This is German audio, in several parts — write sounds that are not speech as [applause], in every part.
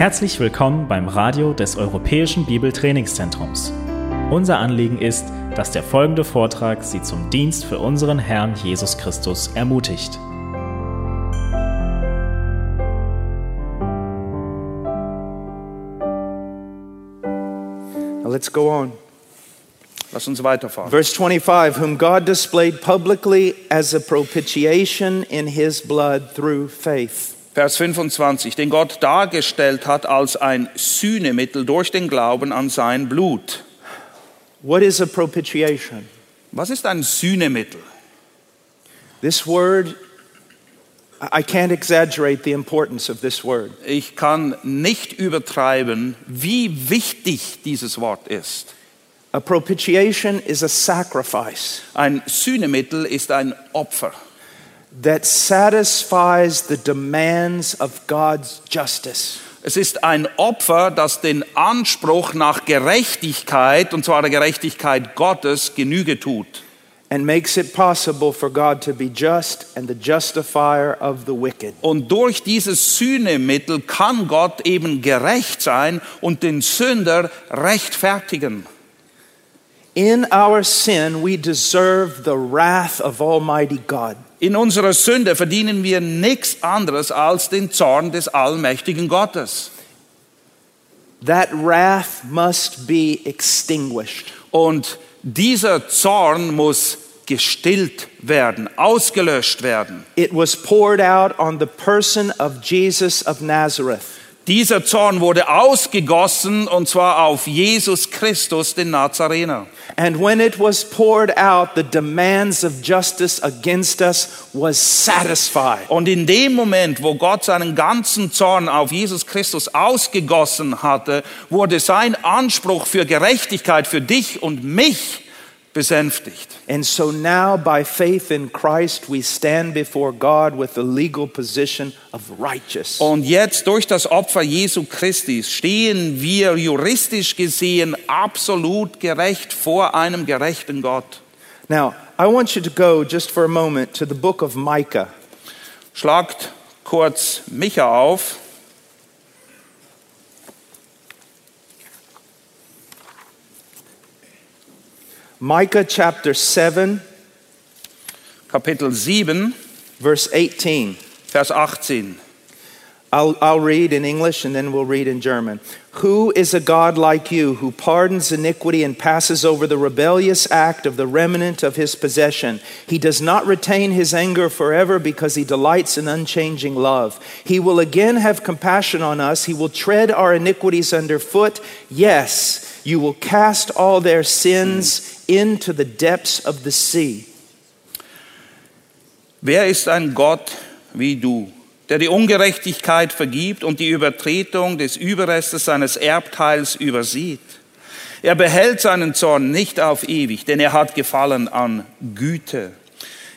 Herzlich willkommen beim Radio des Europäischen Bibeltrainingszentrums. Unser Anliegen ist, dass der folgende Vortrag Sie zum Dienst für unseren Herrn Jesus Christus ermutigt. Now let's go on. Lass uns weiterfahren. Verse 25 Whom God displayed publicly as a propitiation in his blood through faith. Vers 25, den Gott dargestellt hat als ein Sühnemittel durch den Glauben an sein Blut. What is a propitiation? Was ist ein Sühnemittel? This word, I can't exaggerate the importance of this word. Ich kann nicht übertreiben, wie wichtig dieses Wort ist. A propitiation is a sacrifice Ein Sühnemittel ist ein Opfer, that satisfies the demands of God's justice. Es ist ein Opfer, das den Anspruch nach Gerechtigkeit, und zwar der Gerechtigkeit Gottes, Genüge tut. And makes it possible for God to be just and the justifier of the wicked. Und durch dieses Sühnemittel kann Gott eben gerecht sein und den Sünder rechtfertigen. In our sin, we deserve the wrath of Almighty God. In unserer Sünde verdienen wir nichts anderes als den Zorn des allmächtigen Gottes. That wrath must be extinguished. Und dieser Zorn muss gestillt werden, ausgelöscht werden. It was poured out on the person of Jesus of Nazareth. Dieser Zorn wurde ausgegossen und zwar auf Jesus Christus, den Nazarener. And when it was poured out, the demands of justice against us was satisfied. Und in dem Moment, wo Gott seinen ganzen Zorn auf Jesus Christus ausgegossen hatte, wurde sein Anspruch für Gerechtigkeit für dich und mich besänftigt. And so now, by faith in Christ, we stand before God with the legal position of righteous. Und jetzt durch das Opfer Jesu Christi stehen wir juristisch gesehen absolut gerecht vor einem gerechten Gott. Now, I want you to go just for a moment to the book of Micah. Schlagt kurz Micha auf. Micah chapter 7, Kapitel 7, verse 18. Vers 18. I'll, I'll read in English and then we'll read in German. Who is a God like you who pardons iniquity and passes over the rebellious act of the remnant of his possession? He does not retain his anger forever because he delights in unchanging love. He will again have compassion on us. He will tread our iniquities underfoot. Yes, you will cast all their sins into the depths of the sea. Wer ist ein Gott wie du, der die Ungerechtigkeit vergibt und die Übertretung des Überrestes seines Erbteils übersieht? Er behält seinen Zorn nicht auf ewig, denn er hat Gefallen an Güte.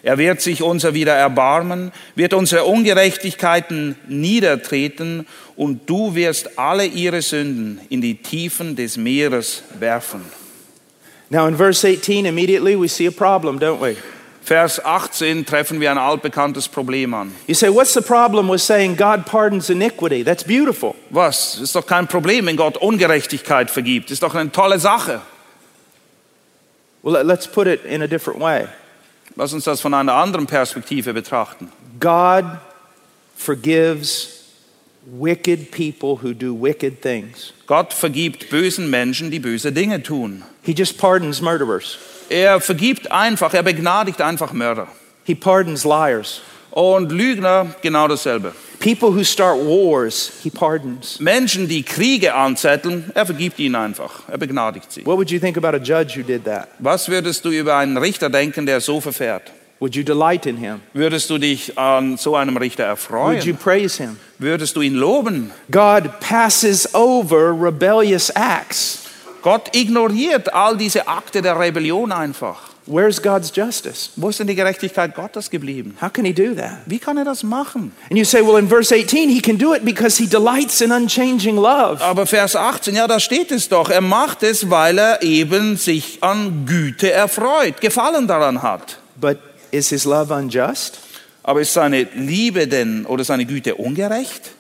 Er wird sich unser wieder erbarmen, wird unsere Ungerechtigkeiten niedertreten und du wirst alle ihre Sünden in die Tiefen des Meeres werfen. Now, in verse 18, immediately we see a problem, don't we? Vers 18 treffen wir ein altbekanntes Problem an. You say, what's the problem with saying God pardons iniquity? That's beautiful. Was? Ist doch kein Problem, wenn Gott Ungerechtigkeit vergibt. Ist doch eine tolle Sache. Well, let- let's put it in a different way. Lass uns das von einer anderen Perspektive betrachten. God forgives wicked people who do wicked things. Gott vergibt bösen Menschen, die böse Dinge tun. He just pardons murderers, Er vergibt einfach, er begnadigt einfach Mörder. He pardons liars. Und Lügner genau dasselbe. People who start wars, He pardons. Menschen, die Kriege anzetteln, er vergibt ihnen einfach. Er begnadigt sie. What would you think about a judge who did that? Was würdest du über einen Richter denken, der so verfährt? Would you delight in him? Würdest du dich an so einem Richter Would you erfreuen? praise him? Würdest du ihn loben? God passes over rebellious acts. Gott ignoriert all diese Akte der Rebellion einfach. Where's God's justice? Wo ist denn die Gerechtigkeit Gottes geblieben? How can He do that? Wie kann er das machen? And you say, well, in verse 18, He can do it because He delights in unchanging love. Aber Vers 18, ja, da steht es doch. Er macht es, weil er eben sich an Güte erfreut, Gefallen daran hat. But is His love unjust? Aber ist seine Liebe denn oder seine Güte ungerecht?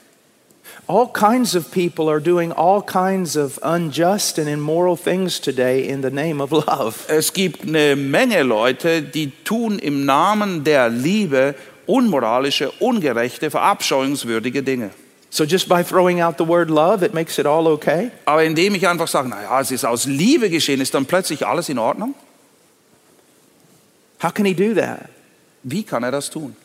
All kinds of people are doing all kinds of unjust and immoral things today in the name of love. Es gibt eine Menge Leute, die tun im Namen der Liebe unmoralische, ungerechte, verabscheuungswürdige Dinge. So just by throwing out the word love, it makes it all okay? Aber indem ich einfach sage, naja, es ist aus Liebe geschehen, ist dann plötzlich alles in Ordnung? How can he do that? Wie kann er das tun?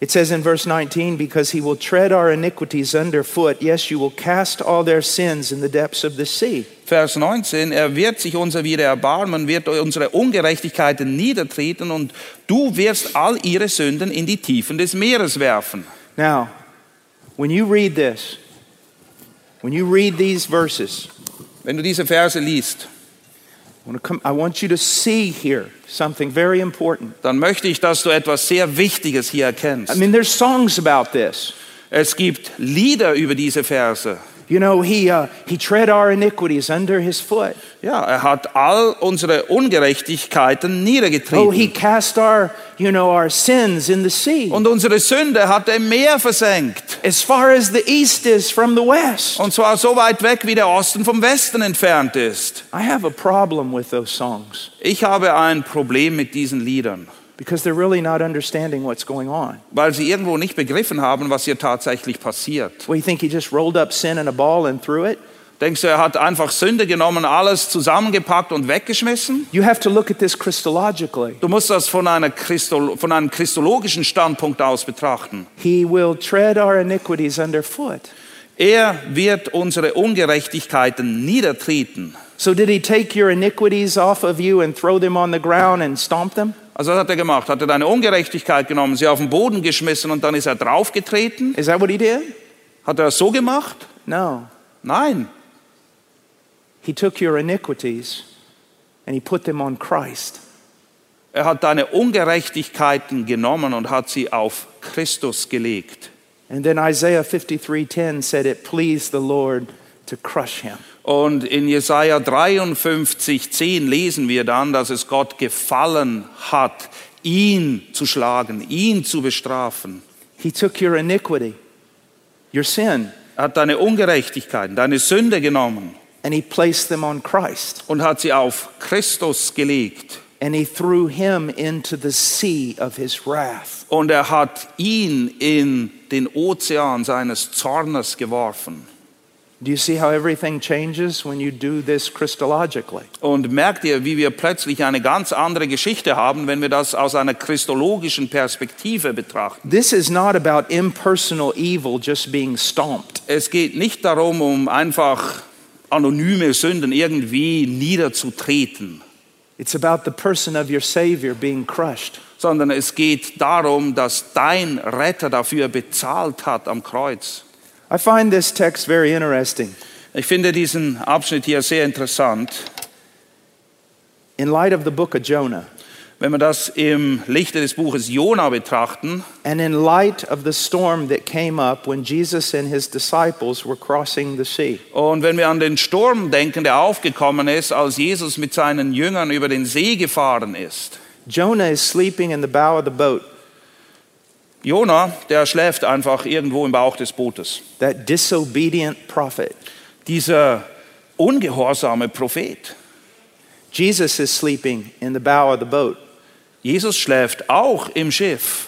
It says in verse 19, because he will tread our iniquities underfoot. Yes, you will cast all their sins in the depths of the sea. Vers 19, er wird sich unser wieder erbarmen, wird unsere Ungerechtigkeiten niedertreten und du wirst all ihre Sünden in die Tiefen des Meeres werfen. Now, when you read this, when you read these verses, Wenn du diese Verse liest, dann möchte ich, dass du etwas sehr Wichtiges hier erkennst. I mean, there's songs about this. Es gibt Lieder über diese Verse. You know, he, uh, he tread our iniquities under his foot. Ja, er hat all unsere Ungerechtigkeiten Oh, he cast our, you know, our sins in the sea. Und unsere Sünde hat er im Meer versenkt. As far as the east is from the west. Und zwar so weit weg, wie der Osten vom Westen entfernt ist. I have a problem with those songs Ich habe ein Problem mit diesen Liedern, because they're really not understanding what's going on. weil sie irgendwo nicht begriffen haben, was hier tatsächlich passiert. Well, you think he just rolled up sin in a ball and threw it? Denkst du, er hat einfach Sünde genommen, alles zusammengepackt und weggeschmissen? You have to look at this Christologically. Du musst das von, einer Christo, von einem christologischen Standpunkt aus betrachten. He will tread our iniquities underfoot. Er wird unsere Ungerechtigkeiten niedertreten. So, did he take your iniquities off of you and throw them on the ground and stomp them? Also was hat er gemacht? Hat er deine Ungerechtigkeit genommen, sie auf den Boden geschmissen und dann ist er draufgetreten? Is that what he did? Hat er das so gemacht? No. Nein. He took your iniquities and he put them on Christ. Er hat deine Ungerechtigkeiten genommen und hat sie auf Christus gelegt. And then Isaiah 53:10 said it pleased the Lord to crush him. Und in Jesaja 53, 10 lesen wir dann, dass es Gott gefallen hat, ihn zu schlagen, ihn zu bestrafen. He took your iniquity, your sin, Er hat deine Ungerechtigkeiten, deine Sünde genommen and he placed them on Christ. und hat sie auf Christus gelegt. And he threw him into the sea of his wrath. Und er hat ihn in den Ozean seines Zornes geworfen. Und merkt ihr, wie wir plötzlich eine ganz andere Geschichte haben, wenn wir das aus einer christologischen Perspektive betrachten. This is not about impersonal evil just being stomped. Es geht nicht darum, um einfach anonyme Sünden irgendwie niederzutreten, It's about the person of your Savior being crushed. sondern es geht darum, dass dein Retter dafür bezahlt hat am Kreuz. I find this text very interesting. Ich finde diesen Abschnitt hier sehr interessant. In light of the book of Jonah, Wenn wir das im Lichte des Buches Jona betrachten and in light of the storm that came up when Jesus and his disciples were crossing the sea, und wenn wir an den Sturm denken, der aufgekommen ist, als Jesus mit seinen Jüngern über den See gefahren ist. Jonah is sleeping in the bow of the boat. Jona, der schläft einfach irgendwo im Bauch des Bootes. That disobedient prophet. Dieser ungehorsame Prophet. Jesus is sleeping in the bow of the boat. Jesus schläft auch im Schiff.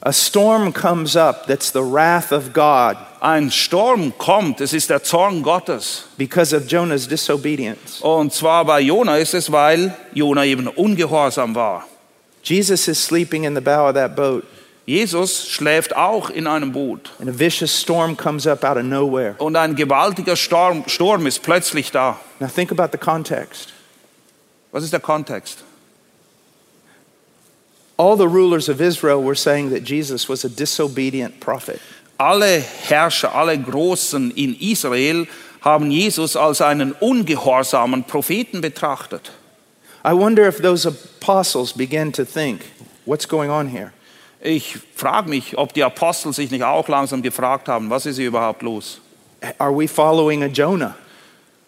A storm comes up that's the wrath of God Ein Sturm kommt, es ist der Zorn Gottes. because of Jonah's disobedience. Und zwar bei Jona ist es, weil Jona eben ungehorsam war. Jesus is sleeping in the bow of that boat, Jesus schläft auch in einem Boot. and a vicious storm comes up out of nowhere. Und ein gewaltiger Sturm, Sturm ist plötzlich da. Now, think about the context. Was ist der Kontext? All the rulers of Israel were saying that Jesus was a disobedient prophet. Alle Herrscher, alle Großen in Israel haben Jesus als einen ungehorsamen Propheten betrachtet. I wonder if those apostles began to think, what's going on here? Ich frage mich, ob die Apostel sich nicht auch langsam gefragt haben, was ist hier überhaupt los? Are we following a Jonah?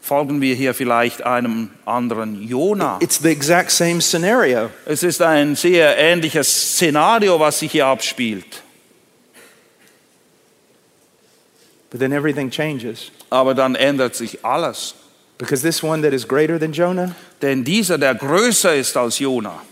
Folgen wir hier vielleicht einem anderen Jona? It's the exact same scenario. Es ist ein sehr ähnliches Szenario, was sich hier abspielt. But then everything changes Aber dann ändert sich alles. because this one that is greater than Jonah, Denn dieser, der größer ist als Jona,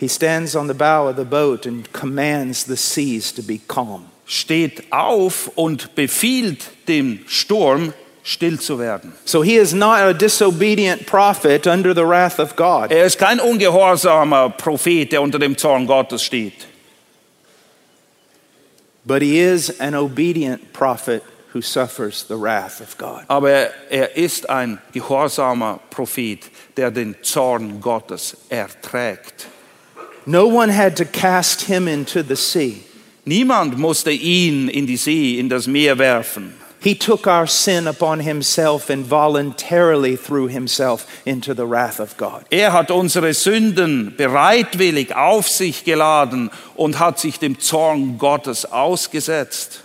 he stands on the bow of the boat and commands the seas to be calm. steht auf und befiehlt dem Sturm, still zu werden. So he is not a disobedient prophet under the wrath of God. Er ist kein ungehorsamer Prophet, der unter dem Zorn Gottes steht. But he is an obedient prophet who suffers the wrath of God. Aber er ist ein gehorsamer Prophet, der den Zorn Gottes erträgt. No one had to cast him into the sea. Niemand musste ihn in die See, in das Meer werfen. He took our sin upon himself and voluntarily threw himself into the wrath of God. Er hat unsere Sünden bereitwillig auf sich geladen und hat sich dem Zorn Gottes ausgesetzt.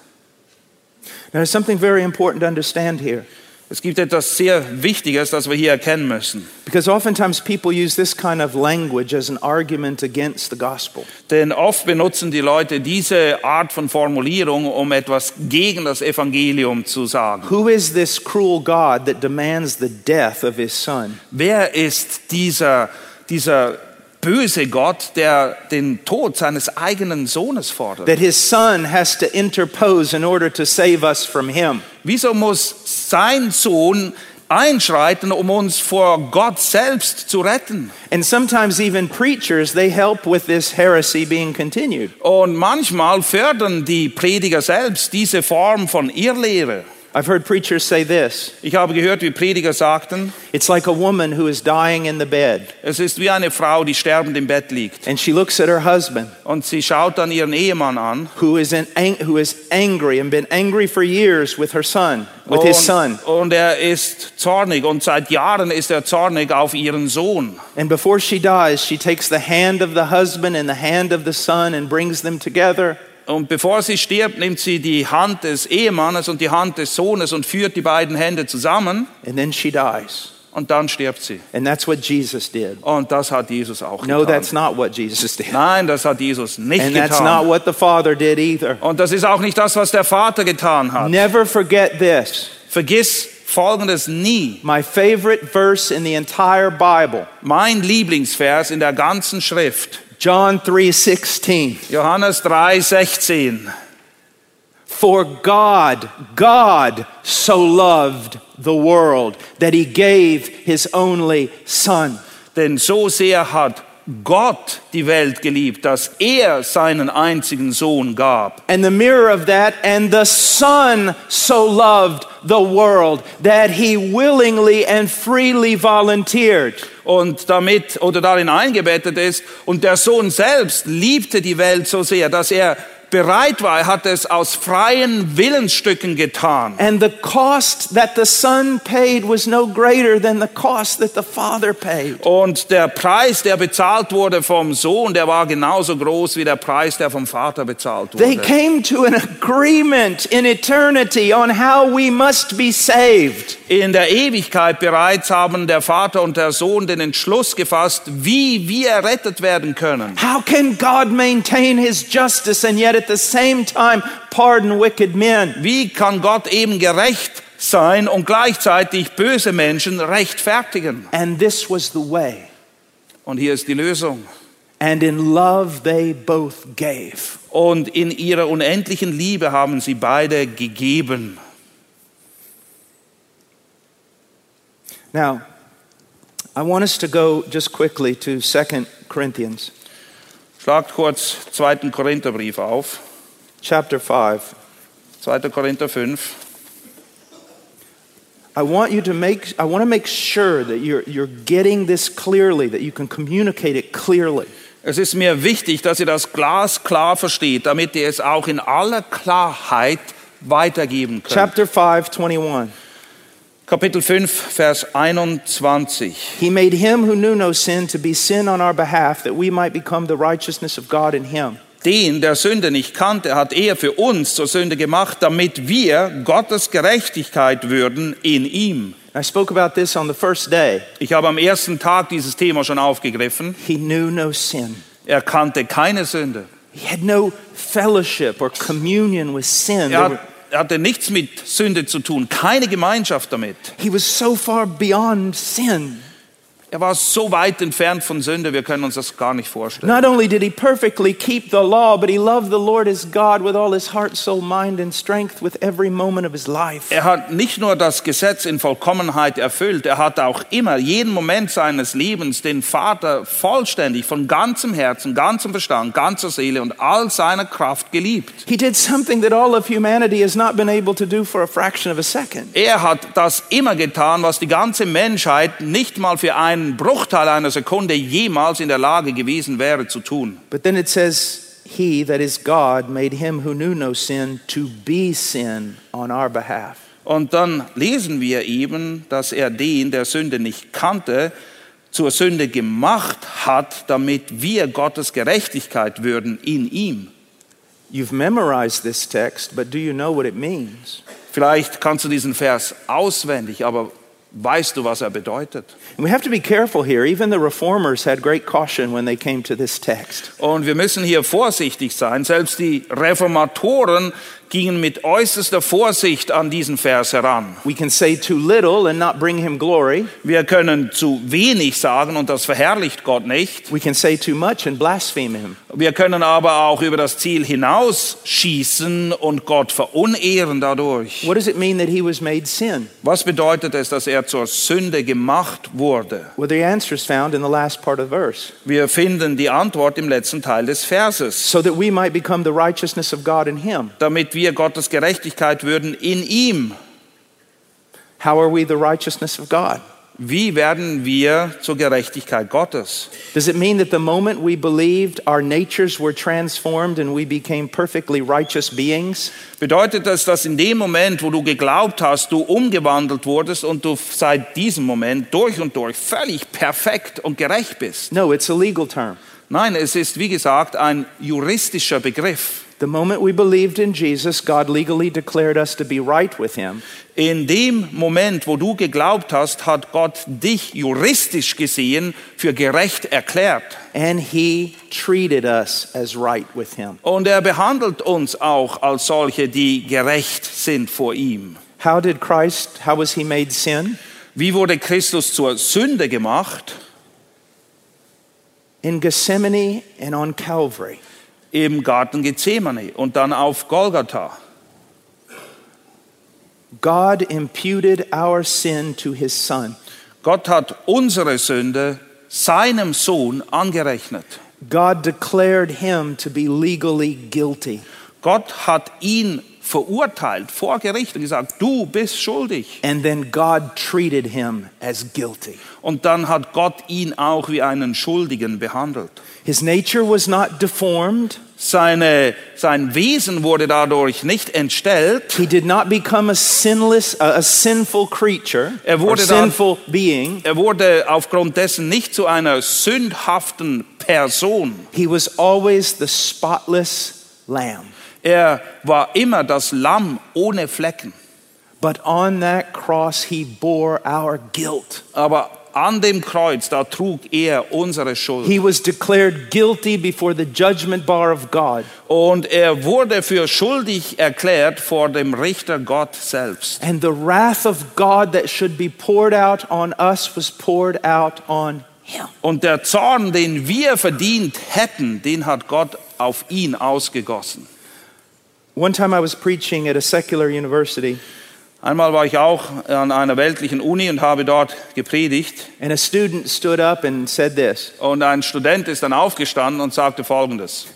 Now, there's something very important to understand here Es gibt etwas sehr Wichtiges, das wir hier erkennen müssen. because oftentimes people use this kind of language as an argument against the gospel. Denn oft benutzen die Leute diese Art von Formulierung, um etwas gegen das Evangelium zu sagen. Who is this cruel God that demands the death of his son? Wer ist dieser, dieser böse Gott, der den Tod seines eigenen Sohnes fordert? That his son has to interpose in order to save us from him? Wieso muss sein Sohn einschreiten, um uns vor Gott selbst zu retten? And sometimes even preachers, they help with this heresy being continued. Und manchmal fördern die Prediger selbst diese Form von Irrlehre. I've heard preachers say this Ich habe gehört, wie Prediger sagten, it's like a woman who is dying in the bed, es ist wie eine Frau, die sterbend im Bett liegt. and she looks at her husband, Und sie schaut dann ihren Ehemann an. Who is in, who is angry and been angry for years with her son, with his son. Und, und er ist zornig und seit Jahren ist er zornig auf ihren Sohn. And before she dies, she takes the hand of the husband and the hand of the son and brings them together. Und bevor sie stirbt, nimmt sie die Hand des Ehemannes und die Hand des Sohnes und führt die beiden Hände zusammen And then she dies. und dann stirbt sie. And that's what Jesus did. Und das hat Jesus auch No, that's getan. not what Jesus did. Nein, das hat Jesus nicht And that's not getan. what the Father did either. Und das ist auch nicht das, was der Vater getan hat. Never forget this. Vergiss Folgendes nie. My favorite verse in the entire Bible, Mein Lieblingsvers in der ganzen Schrift. John 3:16. Johannes 3,16. For God, God so loved the world that he gave his only son. Denn so sehr hat Gott die Welt geliebt, dass er seinen einzigen Sohn gab. And the mirror of that, and the Son so loved the world that he willingly and freely volunteered. Und damit oder darin eingebettet ist, und der Sohn selbst liebte die Welt so sehr, dass er bereit war, er hat es aus freien Willensstücken getan. And the cost that the Son paid was no greater than the cost that the Father paid. Und der Preis, der bezahlt wurde vom Sohn, der war genauso groß wie der Preis, der vom Vater bezahlt They wurde. came to an agreement in eternity on how we must be saved. In der Ewigkeit bereits haben der Vater und der Sohn den Entschluss gefasst, wie wir errettet werden können. How can God maintain his justice and yet at the same time pardon wicked men? Wie kann Gott eben gerecht sein und gleichzeitig böse Menschen rechtfertigen? And this was the way. Und hier ist die Lösung. And in love they both gave. Und in ihrer unendlichen Liebe haben sie beide gegeben. Now, I want us to go just quickly to 2 Corinthians Schlagt kurz 2. Korintherbrief auf. chapter 5. 2. Korinther 5. I want you to make I want to make sure that you're you're getting this clearly, that you can communicate it clearly. Es ist mir wichtig, dass ihr das glasklar versteht, damit ihr es auch in aller Klarheit weitergeben könnt. Chapter 5, 21. Kapitel 5, Vers 21. He made him who knew no sin to be sin on our behalf, that we might become the righteousness of God in him. Den, der Sünde nicht kannte, hat er für uns zur Sünde gemacht, damit wir Gottes Gerechtigkeit würden in ihm. I spoke about this on the first day. Ich habe am ersten Tag dieses Thema schon aufgegriffen. He knew no sin. Er kannte keine Sünde. He had no fellowship or communion with sin. Er er hatte nichts mit Sünde zu tun, keine Gemeinschaft damit. He was so far beyond sin. Er war so weit entfernt von Sünde, wir können uns das gar nicht vorstellen. Not only did he perfectly keep the law, but he loved the Lord his God with all his heart, soul, mind, and strength with every moment of his life. Er hat nicht nur das Gesetz in Vollkommenheit erfüllt, er hat auch immer, jeden Moment seines Lebens, den Vater vollständig, von ganzem Herzen, ganzem Verstand, ganzer Seele und all seiner Kraft geliebt. He did something that all of humanity has not been able to do for a fraction of a second. Er hat das immer getan, was die ganze Menschheit nicht mal für einen Bruchteil einer Sekunde jemals in der Lage gewesen wäre zu tun. But then it says, He, that is God, made him who knew no sin to be sin on our behalf. Und dann lesen wir eben, dass er den, der Sünde nicht kannte, zur Sünde gemacht hat, damit wir Gottes Gerechtigkeit würden in ihm. You've memorized this text, but do you know what it means? Vielleicht kannst du diesen Vers auswendig, aber weißt du, was er bedeutet? And we have to be careful here. Even the reformers had great caution when they came to this text. Und wir müssen hier vorsichtig sein. Selbst die Reformatoren gingen mit äußerster Vorsicht an diesen Vers heran. We can say too little and not bring him glory. Wir können zu wenig sagen und das verherrlicht Gott nicht. We can say too much and blaspheme him. Wir können aber auch über das Ziel hinausschießen und Gott verunehren dadurch. What does it mean that he was made sin? Was bedeutet es, dass er zur Sünde gemacht wurde? Well, the answer is found in the last part of the verse. Wir finden die Antwort im letzten Teil des Verses. So that we might become the righteousness of God in him. Damit wir Gottes Gerechtigkeit würden in ihm. How are we the righteousness of God? Wie werden wir zur Gerechtigkeit Gottes? Does it mean that the moment we believed, our natures were transformed and we became perfectly righteous beings? Bedeutet das, dass in dem Moment, wo du geglaubt hast, du umgewandelt wurdest und du seit diesem Moment durch und durch völlig perfekt und gerecht bist? No, it's a legal term. Nein, es ist wie gesagt ein juristischer Begriff. The moment we believed in Jesus, God legally declared us to be right with him. In dem Moment, wo du geglaubt hast, hat Gott dich juristisch gesehen für gerecht erklärt. And he treated us as right with him. Und er behandelt uns auch als solche, die gerecht sind vor ihm. How did Christ, how was he made sin? Wie wurde Christus zur Sünde gemacht? In Gethsemane and on Calvary. Im Garten Gethsemane und dann auf Golgatha. God imputed our sin to his son. Gott hat unsere Sünde seinem Sohn angerechnet. God declared him to be legally guilty. Gott hat ihn verurteilt vor Gericht und gesagt, du bist schuldig. And then God treated him as guilty. Und dann hat Gott ihn auch wie einen Schuldigen behandelt. His nature was not deformed. Seine, sein Wesen wurde dadurch nicht entstellt. He did not become a sinless, a, a sinful creature, Er or wurde dann- sinful being. Er wurde aufgrund dessen nicht zu einer sündhaften Person. He was always the spotless lamb. Er war immer das Lamm ohne Flecken. But on that cross, he bore our guilt. Aber an dem Kreuz, da trug er unsere Schuld. He was declared guilty before the judgment bar of God. Und er wurde für schuldig erklärt vor dem Richter Gott selbst. And the wrath of God that should be poured out on us was poured out on him. Und der Zorn, den wir verdient hätten, den hat Gott auf ihn ausgegossen. One time I was preaching at a secular university, Einmal war ich auch an einer weltlichen Uni und habe dort gepredigt. and a student stood up and said this Und ein Student ist dann aufgestanden und sagte Folgendes.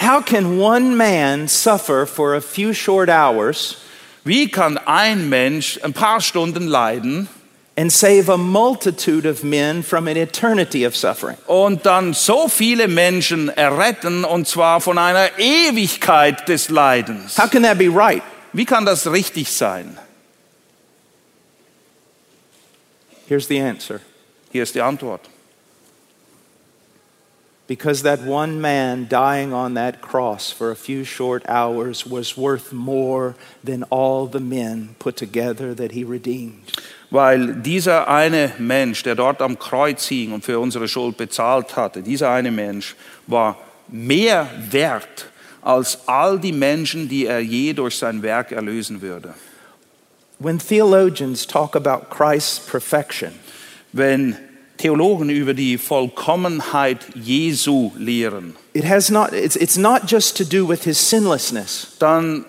How can one man suffer for a few short hours Wie kann ein Mensch ein paar Stunden leiden and save a multitude of men from an eternity of suffering? und dann so viele Menschen erretten, und zwar von einer Ewigkeit des Leidens? How can that be right? Wie kann das richtig sein? Here's the answer Hier ist die Antwort. because that one man dying on that cross for a few short hours was worth more than all the men put together that he redeemed. Weil dieser eine Mensch, der dort am Kreuz hing und für unsere Schuld bezahlt hatte, dieser eine Mensch war mehr wert als all die Menschen, die er je durch sein Werk erlösen würde. When theologians talk about Christ's perfection, Wenn Theologen über die Vollkommenheit Jesu lehren, it has not, it's, it's not just to do with his sinlessness, dann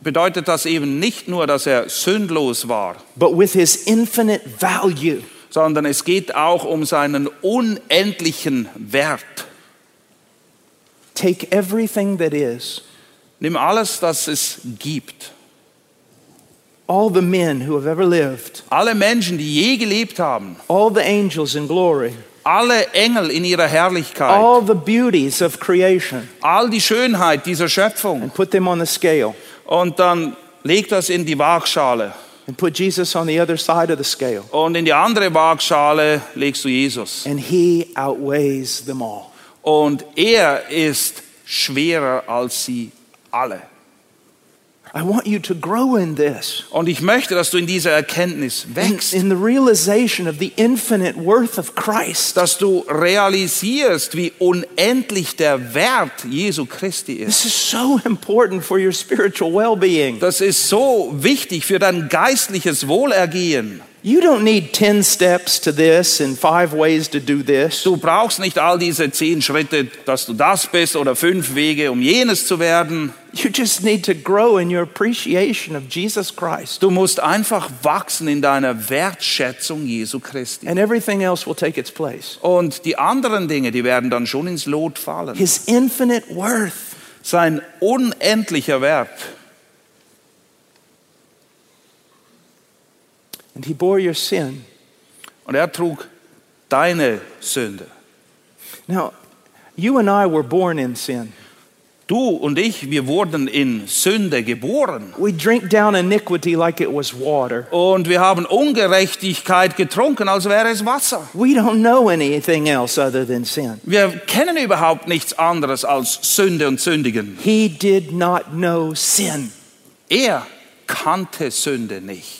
bedeutet das eben nicht nur, dass er sündlos war, but with his infinite value. sondern es geht auch um seinen unendlichen Wert. Take everything that is, Nimm alles, das es gibt. all the men who have ever lived, Alle Menschen, die je gelebt haben, all the angels in glory, alle Engel in ihrer Herrlichkeit, all the beauties of creation, all die Schönheit dieser Schöpfung. and put them on the scale, Und dann leg das in die Waagschale. and put Jesus on the other side of the scale. Und in die andere Waagschale legst du Jesus. And he outweighs them all. Und er ist schwerer als sie alle. I want you to grow in this. Und ich möchte, dass du in dieser Erkenntnis In, wächst, in the realization of the infinite worth of Christ. dass du realisierst, wie unendlich der Wert Jesu Christi ist. This is so important for your spiritual well being. Das ist so wichtig für dein geistliches Wohlergehen. You don't need 10 steps to this and five ways to do this. Du brauchst nicht all diese zehn Schritte, dass du das bist oder fünf Wege, um jenes zu werden. You just need to grow in your appreciation of Jesus Christ. Du musst einfach wachsen in deiner Wertschätzung Jesu Christi. And everything else will take its place. Und die anderen Dinge, die werden dann schon ins Lot fallen. His infinite worth. Sein unendlicher Wert. And he bore your sin. Und er trug deine Sünde. Now, you and I were born in sin. Du und ich, wir wurden in Sünde geboren. We drink down iniquity like it was water. Und wir haben Ungerechtigkeit getrunken, als wäre es Wasser. We don't know anything else other than sin. Wir kennen überhaupt nichts anderes als Sünde und Sündigen. He did not know sin. Er kannte Sünde nicht.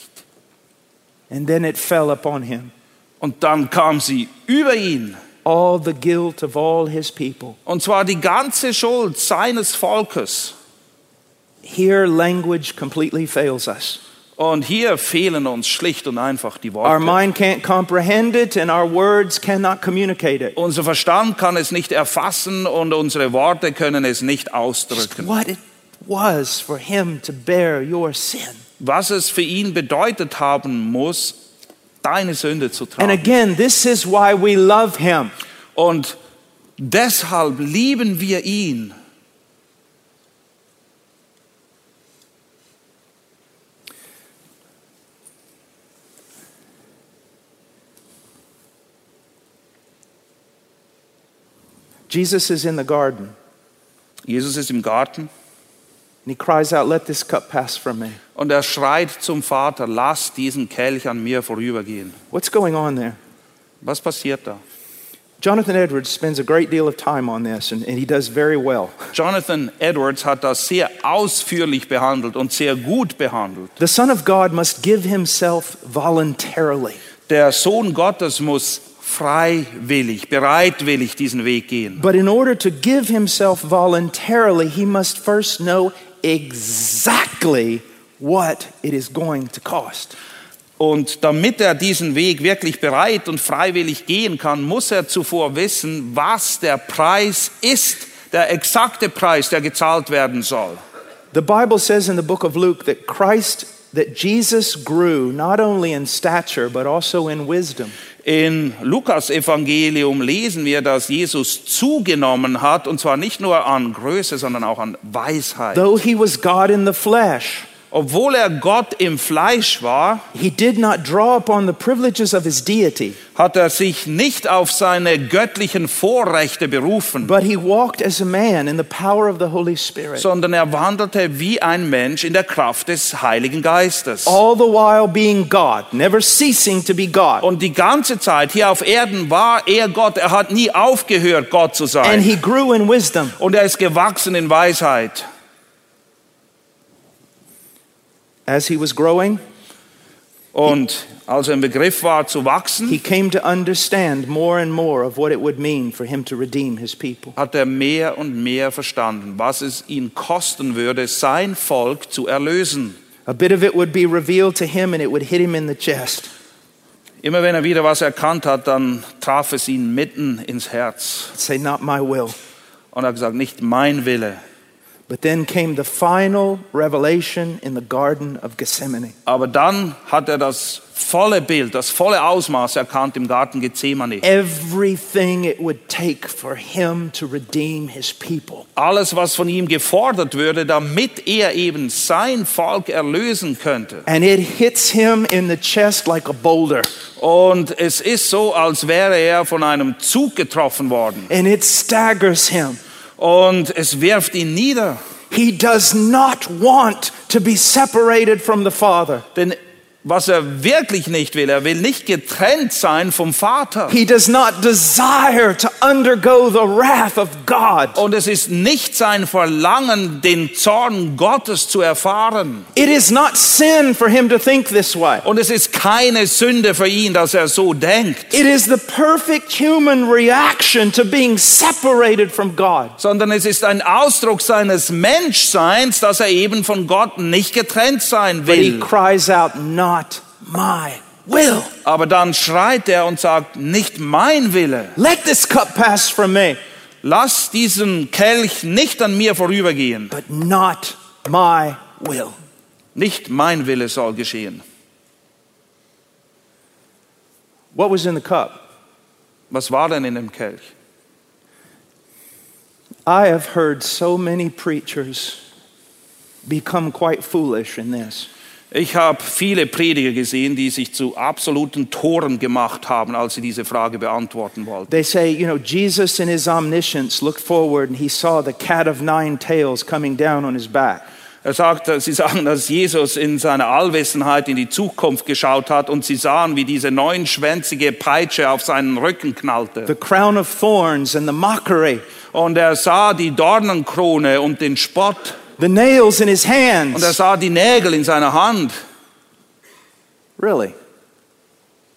And then it fell upon him. Und dann kam sie über ihn. All the guilt of all his people. Und zwar die ganze Schuld seines Volkes. Here, language completely fails us. Und hier fehlen uns schlicht und einfach die Our Worte. mind can't comprehend it, and our words cannot communicate it. Unser Verstand kann es nicht erfassen und unsere Worte können es nicht ausdrücken. What it was for him to bear your sin. Was es für ihn bedeutet haben muss, deine Sünde zu And tragen. again, this is why we love him. Und deshalb lieben wir ihn. Jesus is in the garden, Jesus ist im Garten and he cries out, Let this cup pass from me. Und er schreit zum Vater, lass diesen Kelch an mir vorübergehen. What's going on there? Was passiert da? Jonathan Edwards spends a great deal of time on this, and, and he does very well. Jonathan Edwards hat das sehr ausführlich behandelt und sehr gut behandelt. The Son of God must give himself voluntarily. Der Sohn Gottes muss freiwillig, bereitwillig diesen Weg gehen. But in order to give himself voluntarily, he must first know exactly what it is going to cost. Und damit er diesen Weg wirklich bereit und freiwillig gehen kann, muss er zuvor wissen, was der Preis ist, der exakte Preis, der gezahlt werden soll. The Bible says in the book of Luke that Christ, that Jesus grew not only in stature, but also in wisdom. In Lukas Evangelium lesen wir, dass Jesus zugenommen hat, und zwar nicht nur an Größe, sondern auch an Weisheit. Though he was God in the flesh, Obwohl er Gott im Fleisch war, he did not draw upon the privileges of his deity, hat er sich nicht auf seine göttlichen Vorrechte berufen, but he walked as a man in the power of the Holy Spirit. sondern er wandelte wie ein Mensch in der Kraft des Heiligen Geistes. all the while being God, never ceasing to be God. Und die ganze Zeit hier auf Erden war er Gott. Er hat nie aufgehört, Gott zu And sein. he grew in wisdom. Und er ist gewachsen in Weisheit. As he was growing, Und als er im Begriff war zu he wachsen, came to understand more and more of what it would mean for him to redeem his people. hat er mehr und mehr verstanden, was es ihn kosten würde, sein Volk zu erlösen. A bit of it would be revealed to him and it would hit him in the chest. Immer wenn er wieder was erkannt hat, dann traf es ihn mitten ins Herz. Say, Not my will. Und er hat gesagt, nicht mein Wille. Aber dann hat er das volle Bild, das volle Ausmaß erkannt im Garten Gethsemane. Everything it would take for him to redeem his people. Alles, was von ihm gefordert würde, damit er eben sein Volk erlösen könnte. And it hits him in the chest like a boulder. Und es ist so, als wäre er von einem Zug getroffen worden. And it staggers him. Und es wirft ihn nieder. He does not want to be separated from the Father. Denn was er wirklich nicht will, er will nicht getrennt sein vom Vater. He does not desire to undergo the wrath of God. Und es ist nicht sein Verlangen, den Zorn Gottes zu erfahren. It is not sin for him to think this way. Und es ist keine Sünde für ihn, dass er so denkt, It is the perfect human reaction to being separated from God. sondern es ist ein Ausdruck seines Menschseins, dass er eben von Gott nicht getrennt sein But he will. cries out, Not my will. Aber dann schreit er und sagt, nicht mein Wille. Let this cup pass from me, Lass diesen Kelch nicht an mir vorübergehen. but not my will. Nicht mein Wille soll geschehen. What was in the cup? Was war denn in dem Kelch? I have heard so many preachers become quite foolish in this. Ich habe viele Prediger gesehen, die sich zu absoluten Toren gemacht haben, als sie diese Frage beantworten wollten. They say, you know, Jesus in his omniscience looked forward and he saw the cat of nine tails coming down on his back. Er sagt, sie sagen, dass Jesus in seiner Allwissenheit in die Zukunft geschaut hat und sie sahen, wie diese neunschwänzige Peitsche auf seinen Rücken knallte. The crown of thorns and the mockery, Und er sah die Dornenkrone und den Spott. The nails in his hands. Und er sah die Nägel in seiner Hand. Really?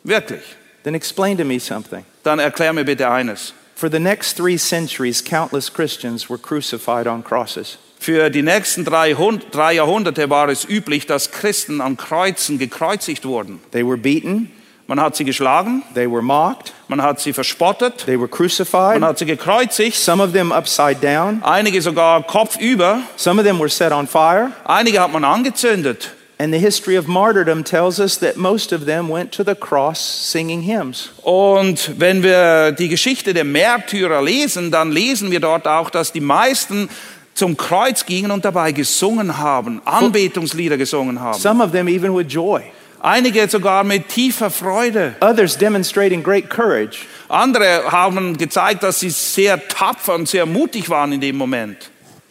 Wirklich. Then explain to me something. Dann erklär mir bitte eines. For the next three centuries, countless Christians were crucified on crosses. Für die nächsten drei, drei Jahrhunderte war es üblich, dass Christen an Kreuzen gekreuzigt wurden. They were beaten, Man hat sie geschlagen, they were mocked, man hat sie verspottet, they were man crucified, hat sie gekreuzigt, some of them upside down, einige sogar kopfüber, some of them were set on fire. einige hat man angezündet. And the history of martyrdom tells us that most of them went to the cross singing hymns. Und wenn wir die Geschichte der Märtyrer lesen, dann lesen wir dort auch, dass die meisten zum Kreuz gingen und dabei gesungen haben, Anbetungslieder gesungen haben. Some of them even with joy, Einige sogar mit tiefer Freude. others demonstrating great courage. Andere haben gezeigt, dass sie sehr tapfer und sehr mutig waren in dem Moment.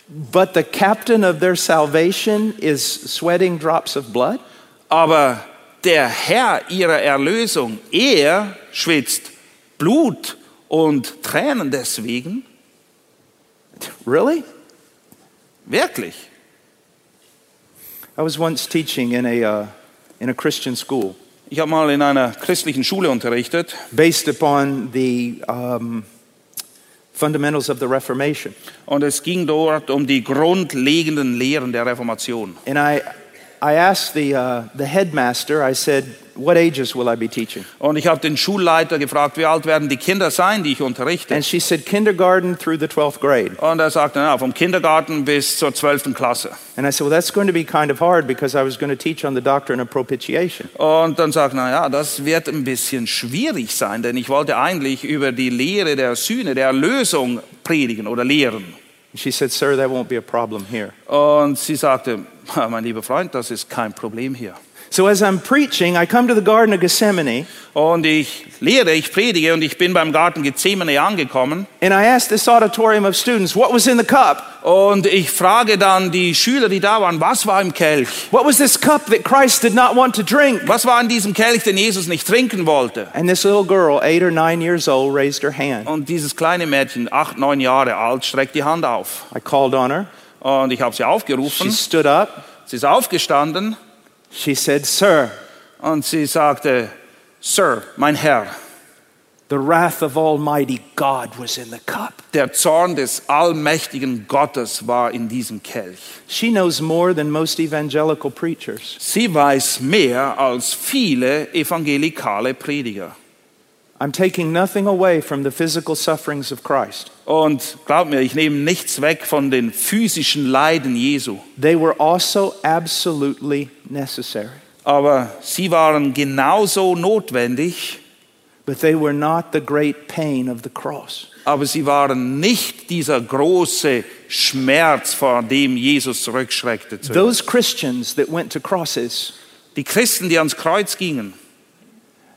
But the captain of their salvation is sweating drops of blood? Aber der Herr ihrer Erlösung, er schwitzt Blut und Tränen deswegen. Really? Wirklich. I was once teaching in a, uh, in a Christian school Ich habe mal in einer christlichen Schule unterrichtet based upon the um, fundamentals of the Reformation. und es ging dort um die grundlegenden Lehren der Reformation. And I, I asked the, uh, the headmaster, I said, What ages will I be teaching? Und ich habe den Schulleiter gefragt, wie alt werden die Kinder sein, die ich unterrichte? And she said, Kindergarten through the 12th grade. Und er sagte, na, vom Kindergarten bis zur 12. Klasse. And I said, Well, that's going to be kind of hard because I was going to teach on the doctrine of propitiation. Und dann sagt, na ja, das wird ein bisschen schwierig sein, denn ich wollte eigentlich über die Lehre der Sühne, der Erlösung predigen oder lehren. And she said, Sir, that won't be a problem here. Und sie sagte, mein lieber Freund, das ist kein Problem hier. So as I'm preaching, I come to the Garden of Gethsemane Und ich lehre, ich predige und ich bin beim Garten Gethsemane angekommen. and I ask this auditorium of students, What was in the cup? Und ich frage dann die Schüler, die da waren, was war im Kelch? What was this cup that Christ did not want to drink? Was war in diesem Kelch, den Jesus nicht trinken wollte? And this little girl, eight or nine years old, raised her hand. Und dieses kleine Mädchen, acht, neun Jahre alt, streckt die Hand auf. I called on her. Und ich habe sie She aufgerufen. stood up. Sie ist aufgestanden She said, Sir, Und sie sagte, Sir, mein Herr, the wrath of Almighty God was in the cup. der Zorn des allmächtigen Gottes war in diesem Kelch. She knows more than most evangelical preachers. Sie weiß mehr als viele evangelikale Prediger. I'm taking nothing away from the physical sufferings of Christ. Und glaub mir, ich nehme nichts weg von den physischen Leiden Jesu. They were also absolutely necessary, Aber sie waren genauso notwendig, but they were not the great pain of the cross. aber sie waren nicht dieser große Schmerz, vor dem Jesus zurückschreckte. Those Christians that went to crosses, Die Christen, die ans Kreuz gingen,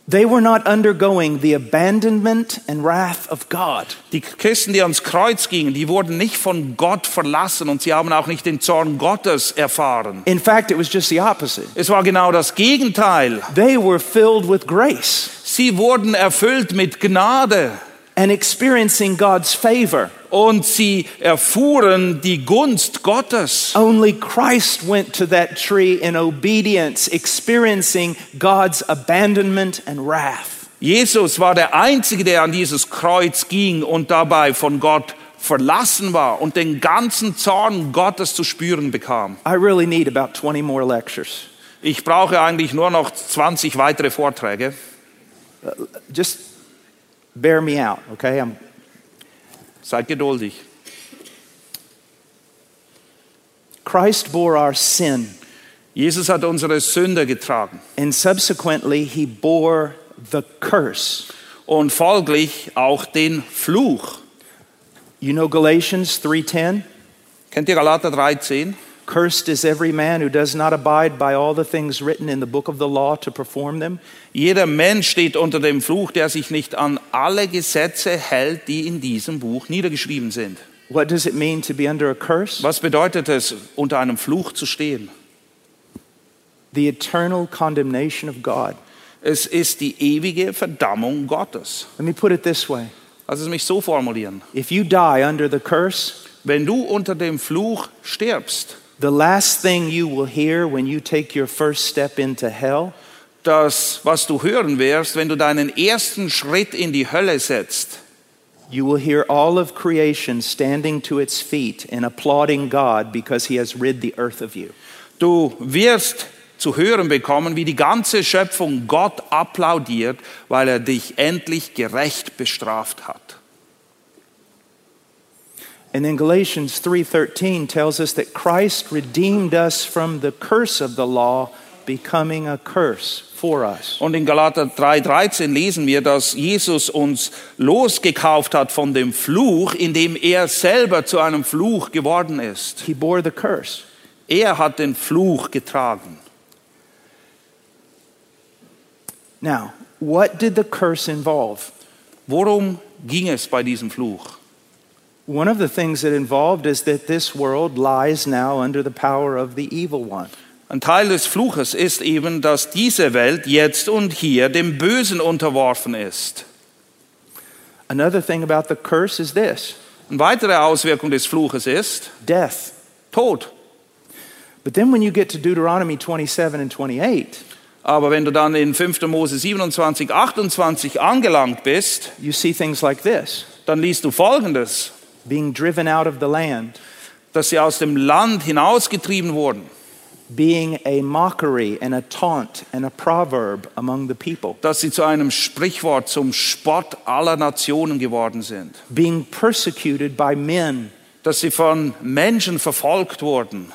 they were not undergoing the abandonment and wrath of God. die Christen, die ans Kreuz gingen, die wurden nicht von Gott verlassen und sie haben auch nicht den Zorn Gottes erfahren. In fact, it was just the opposite. Es war genau das Gegenteil. They were filled with grace Sie wurden erfüllt mit Gnade and experiencing God's favor. Und sie erfuhren die Gunst Gottes. Only Christ went to that tree in obedience, experiencing God's abandonment and wrath. Jesus war der Einzige, der an dieses Kreuz ging und dabei von Gott verlassen war und den ganzen Zorn Gottes zu spüren bekam. I really need about 20 more lectures. Ich brauche eigentlich nur noch 20 weitere Vorträge. Just bear me out, okay? I'm, Seid geduldig. Christ bore our sin, Jesus hat unsere Sünde getragen and subsequently, he bore the curse. und folglich auch den Fluch. You know Galatians 3:10? Kennt ihr Galater 13? Cursed is every man who does not abide by all the things written in the book of the law to perform them. Jeder Mensch steht unter dem Fluch, der sich nicht an alle Gesetze hält, die in diesem Buch niedergeschrieben sind. What does it mean to be under a curse? Was bedeutet es, unter einem Fluch zu stehen? The eternal condemnation of God. Es ist die ewige Verdammung Gottes. Let me put it this way. Lass es mich so formulieren. If you die under the curse, Wenn du unter dem Fluch stirbst, the last thing you will hear when you take your first step into hell das, was du hören wirst, wenn du deinen ersten Schritt in die Hölle setzt, You will hear all of creation standing to its feet and applauding God because he has rid the earth of you. du wirst zu hören bekommen, wie die ganze Schöpfung Gott applaudiert, weil er dich endlich gerecht bestraft hat. And then Galatians 3:13 tells us that Christ redeemed us from the curse of the law, becoming a curse for us. Und in Galater 3,13 lesen wir, dass Jesus uns losgekauft hat von dem Fluch, indem er selber zu einem Fluch geworden ist. He bore the curse. Er hat den Fluch getragen. Now, what did the curse involve? Worum ging es bei diesem Fluch? One of the things it involved is that this world lies now under the power of the evil one. Ein Teil des Fluches ist eben, dass diese Welt jetzt und hier dem Bösen unterworfen ist. Another thing about the curse is this Eine weitere Auswirkung des Fluches ist death. Tod. But then when you get to Deuteronomy 27 and 28, Aber wenn du dann in 5. Mose 27, 28 angelangt bist, you see things like this dann liest du Folgendes, being driven out of the land, dass sie aus dem Land hinausgetrieben wurden, being a mockery and a taunt and a proverb among the people, dass sie zu einem Sprichwort zum Spott aller Nationen geworden sind, being persecuted by men, dass sie von Menschen verfolgt wurden.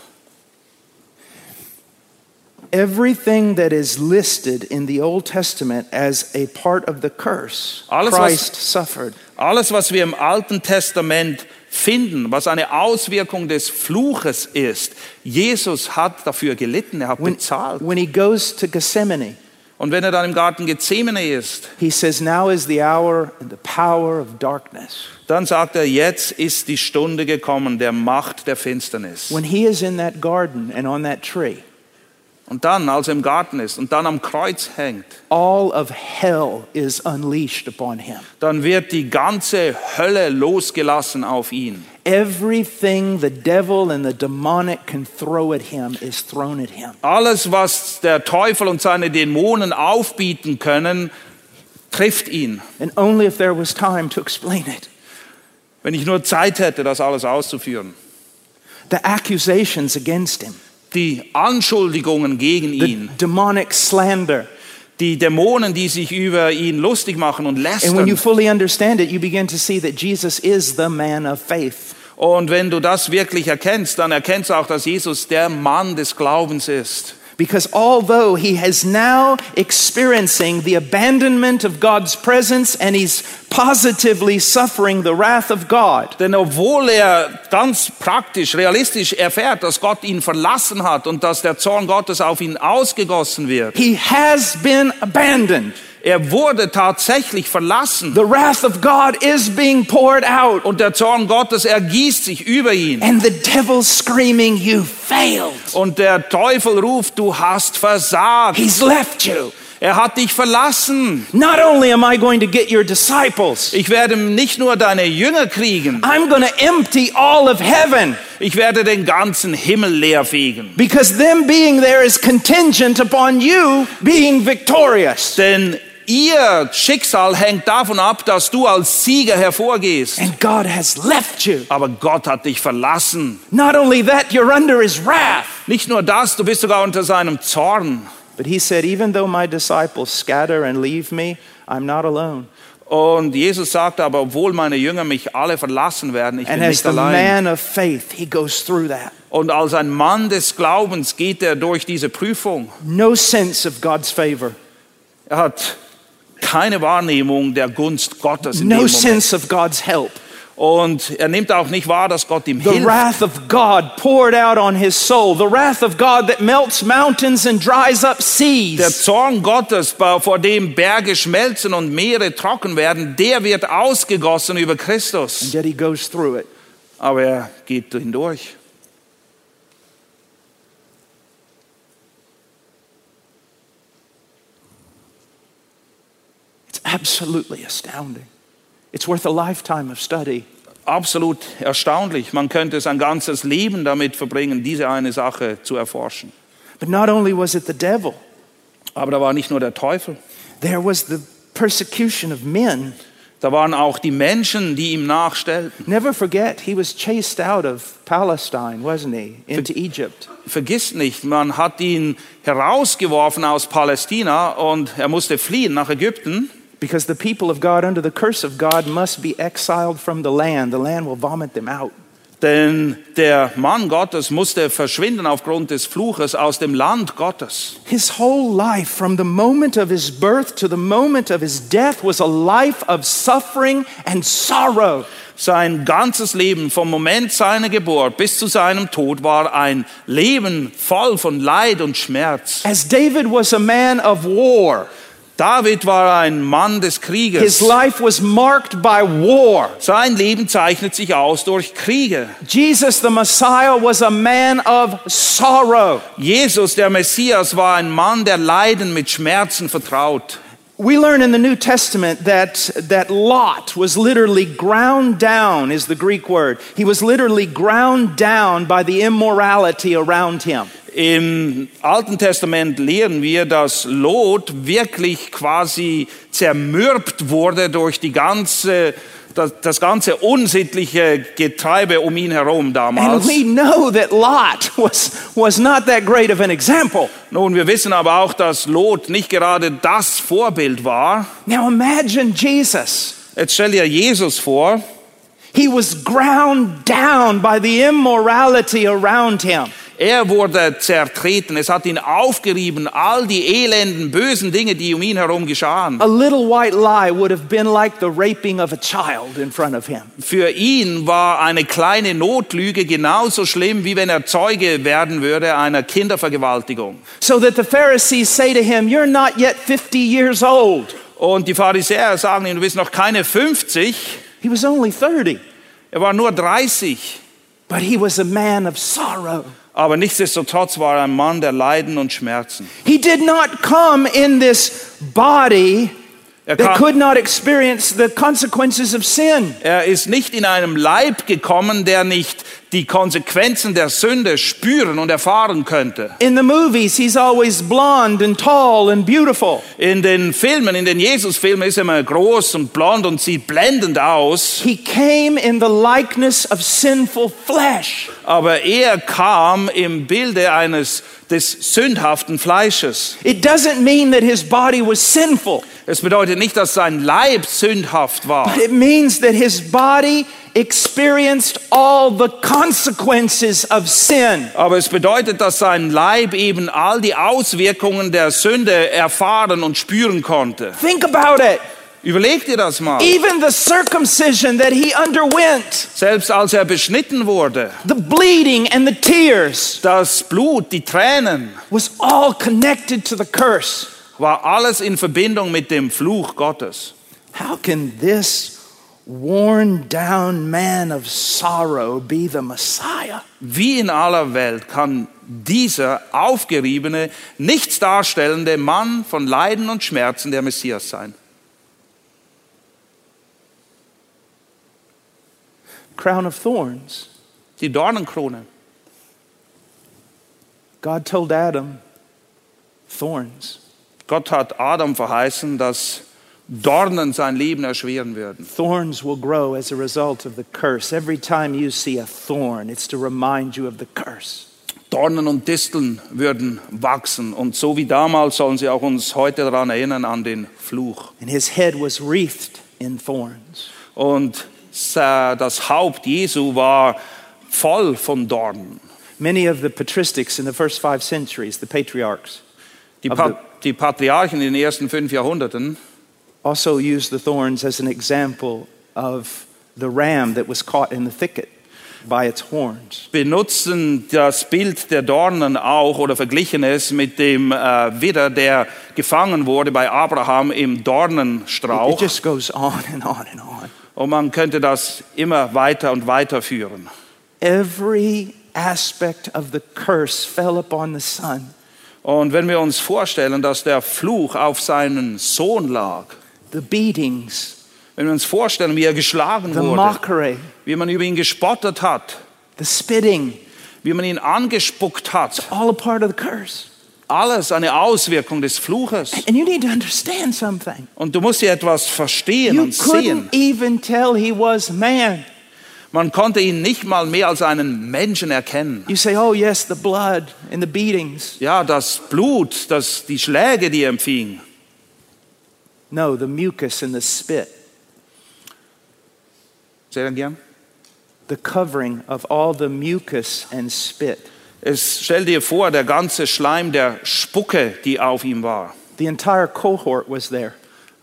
Everything that is listed in the Old Testament as a part of the curse, Alles, Christ suffered. Alles, was wir im Alten Testament finden, was eine Auswirkung des Fluches ist, Jesus hat dafür gelitten, er hat When, bezahlt. when he goes to Gethsemane, Und wenn er dann im Garten Gethsemane ist, he says, Now is the hour and the power of darkness. dann sagt er, jetzt ist die Stunde gekommen der Macht der Finsternis. When he is in that garden and on that tree, Und dann, als er im Garten ist und dann am Kreuz hängt, all of hell is unleashed upon him. dann wird die ganze Hölle losgelassen auf ihn. Everything the devil and the demonic can throw at him is thrown at him. Alles, was der Teufel und seine Dämonen aufbieten können, trifft ihn. And only if there was time to explain it. Wenn ich nur Zeit hätte, das alles auszuführen. The accusations against him, Die Anschuldigungen gegen the ihn, demonic slander. die Dämonen, die sich über ihn lustig machen und And when you lästern. fully understand it, you begin to see that Jesus is the man of faith. Und wenn du das wirklich erkennst, dann erkennst du auch, dass Jesus der Mann des Glaubens ist. Because although he has now experiencing the abandonment of God's presence and he's positively suffering the wrath of God, Denn obwohl er ganz praktisch, realistisch erfährt, dass Gott ihn verlassen hat und dass der Zorn Gottes auf ihn ausgegossen wird, he has been abandoned. Er wurde tatsächlich verlassen The wrath of God is being poured out. und der Zorn Gottes ergießt sich über ihn. And the devil's screaming, You failed. Und der Teufel ruft, du hast versagt. He's left you. Er hat dich verlassen. Not only am I going to get your disciples, Ich werde nicht nur deine Jünger kriegen, I'm going to empty all of heaven ich werde den ganzen Himmel leer fegen. because them being there is contingent upon you being victorious. Denn ihr Schicksal hängt davon ab, dass du als Sieger hervorgehst. And God has left you. Aber Gott hat dich verlassen. Not only that, you're under his wrath. Nicht nur das, du bist sogar unter seinem Zorn. But he said, Even though my disciples scatter and leave me, I'm not alone. Und Jesus sagte aber, obwohl meine Jünger mich alle verlassen werden, ich And bin as nicht the allein. man of faith, he goes through that. Und als ein Mann des Glaubens geht er durch diese Prüfung. No sense of God's favor, Er hat keine Wahrnehmung der Gunst Gottes in no dem Moment. sense of God's help. Und er nimmt auch nicht wahr, dass Gott ihm The hilft. wrath of God poured out on his soul, the wrath of God that melts mountains and dries up Der seas. Zorn Gottes, vor dem Berge schmelzen und Meere trocken werden, der wird ausgegossen über Christus. Yet he goes through it. Aber er geht hindurch. Absolutely astounding. It's worth a lifetime of study. Absolut erstaunlich. Man könnte sein ganzes Leben damit verbringen, diese eine Sache zu erforschen. But not only was it the devil, Aber da war nicht nur der Teufel. there was the persecution of men. Da waren auch die Menschen, die ihm nachstellten. Never forget, he was chased out of Palestine, wasn't he, into Egypt. Vergiss nicht, man hat ihn herausgeworfen aus Palästina und er musste fliehen nach Ägypten. Because the people of God, under the curse of God, must be exiled from the land. The land will vomit them out. Denn der Mann Gottes musste verschwinden aufgrund des Fluches aus dem Land Gottes. His whole life, from the moment of his birth to the moment of his death, was a life of suffering and sorrow. Sein ganzes Leben vom Moment seiner Geburt bis zu seinem Tod war ein Leben voll von Leid und Schmerz. As David was a man of war, David war ein Mann des his life was marked by war. Sein Leben zeichnet sich aus durch Kriege. Jesus, the Messiah, was a man of sorrow. Jesus, der Messias, war ein Mann, der Leiden mit Schmerzen vertraut. We learn in the New Testament that, that Lot was literally ground down, is the Greek word. He was literally ground down by the immorality around him. Im Alten Testament lehren wir, dass Lot wirklich quasi zermürbt wurde durch die ganze, das, das ganze unsittliche Getreibe um ihn herum And damals. we know that Lot was, was not that great of an example. Nun, wir wissen aber auch, dass Lot nicht gerade das Vorbild war. Now imagine Jesus. Jetzt stell dir Jesus vor, He was ground down by the immorality around him. Er wurde zertreten, es hat ihn aufgerieben, all die elenden, bösen Dinge, die um ihn herum geschahen. A little white lie would have been like the raping of a child in front of him. Für ihn war eine kleine Notlüge genauso schlimm, wie wenn er Zeuge werden würde einer Kindervergewaltigung. So that the Pharisees say to him, You're not yet 50 years old. Und die Pharisäer sagen ihm, du bist noch keine 50, He was only 30, er war nur 30, but he was a man of sorrow. Aber nichtsdestotrotz war er ein Mann der Leiden und Schmerzen. He did not come in this body Er, that could not experience the consequences of sin. er ist nicht in einem Leib gekommen, der nicht die Konsequenzen der Sünde spüren und erfahren könnte. In the movies, he's always blonde and tall and beautiful. In den Filmen, in den Jesus-Filmen ist er immer groß und blond und sieht blendend aus. He came in the likeness of sinful flesh. Aber er kam im Bilde eines des sündhaften Fleisches. It doesn't mean that his body was sinful, Es bedeutet nicht, dass sein Leib sündhaft war, but it means that his body experienced all the consequences of sin. aber es bedeutet, dass sein Leib eben all die Auswirkungen der Sünde erfahren und spüren konnte. Think about it. Überleg dir das mal. Even the circumcision that he underwent, Selbst als er beschnitten wurde, the bleeding and the tears, das Blut, die Tränen, was all connected to the curse. war alles in Verbindung mit dem Fluch Gottes. How can this worn down man of sorrow be the Messiah? Wie in aller Welt kann dieser aufgeriebene, nichts darstellende Mann von Leiden und Schmerzen der Messias sein? Crown of thorns. Die Dornenkrone. God told Adam, thorns. Gott hat Adam verheißen, dass Dornen sein Leben erschweren würden. Thorns will grow as a result of the curse. Every time you see a thorn, it's to remind you of the curse. Dornen und Disteln würden wachsen und so wie damals sollen sie auch uns heute daran erinnern an den Fluch. And his head was wreathed in thorns. Und das Haupt Jesu war voll von Dornen. Many of the patristics in the first five centuries, the patriarchs, Die, pa die Patriarchen in den ersten fünf Jahrhunderten also used the thorns as an example of the ram that was caught in the thicket by its horns. benutzen das Bild der Dornen auch oder verglichen es mit dem äh, Widder, der gefangen wurde bei Abraham im It Dornenstrauch. just goes on and on and on. Und man könnte das immer weiter und weiter führen. Every aspect of the curse fell upon the son. Und wenn wir uns vorstellen, dass der Fluch auf seinen Sohn lag, The beatings, wenn wir uns vorstellen, wie er geschlagen the wurde, mockery, wie man über ihn gespottet hat, the spitting, wie man ihn angespuckt hat, all a part of the curse. alles eine Auswirkung des Fluches. And you need to understand something. Und du musst hier etwas verstehen You und sehen. couldn't even tell he was man. Man konnte ihn nicht mal mehr als einen Menschen erkennen. You say, oh, yes, the blood and the beatings. Ja, das Blut, das, die Schläge, die er empfing. No, the mucus and the spit, Sehr gern. the covering of all the mucus and spit. Es stell dir vor, der ganze Schleim der Spucke, die auf ihm war. The entire cohort was there,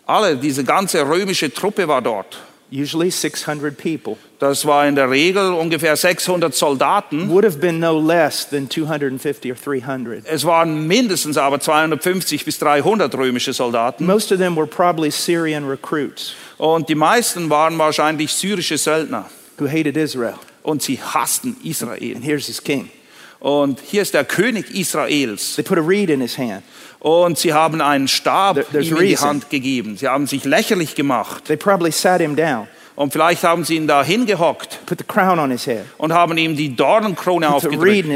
Alle, diese ganze römische Truppe war dort. Usually 600 people. Das war in der Regel ungefähr 600 Soldaten. Would have been no less than 250 or 300. Es waren mindestens aber 250 bis 300 römische Soldaten. Most of them were probably Syrian recruits Und die meisten waren wahrscheinlich syrische Söldner. who hated Israel. Und sie hassten Israel. And here's his king. Und hier ist der König Israels. They put a reed in his hand. Und sie haben einen Stab There- ihm in die. Hand gegeben. Sie haben sich lächerlich gemacht. They probably sat him down, Und vielleicht haben sie ihn da hingehockt und haben ihm die Dornenkrone aufgedrückt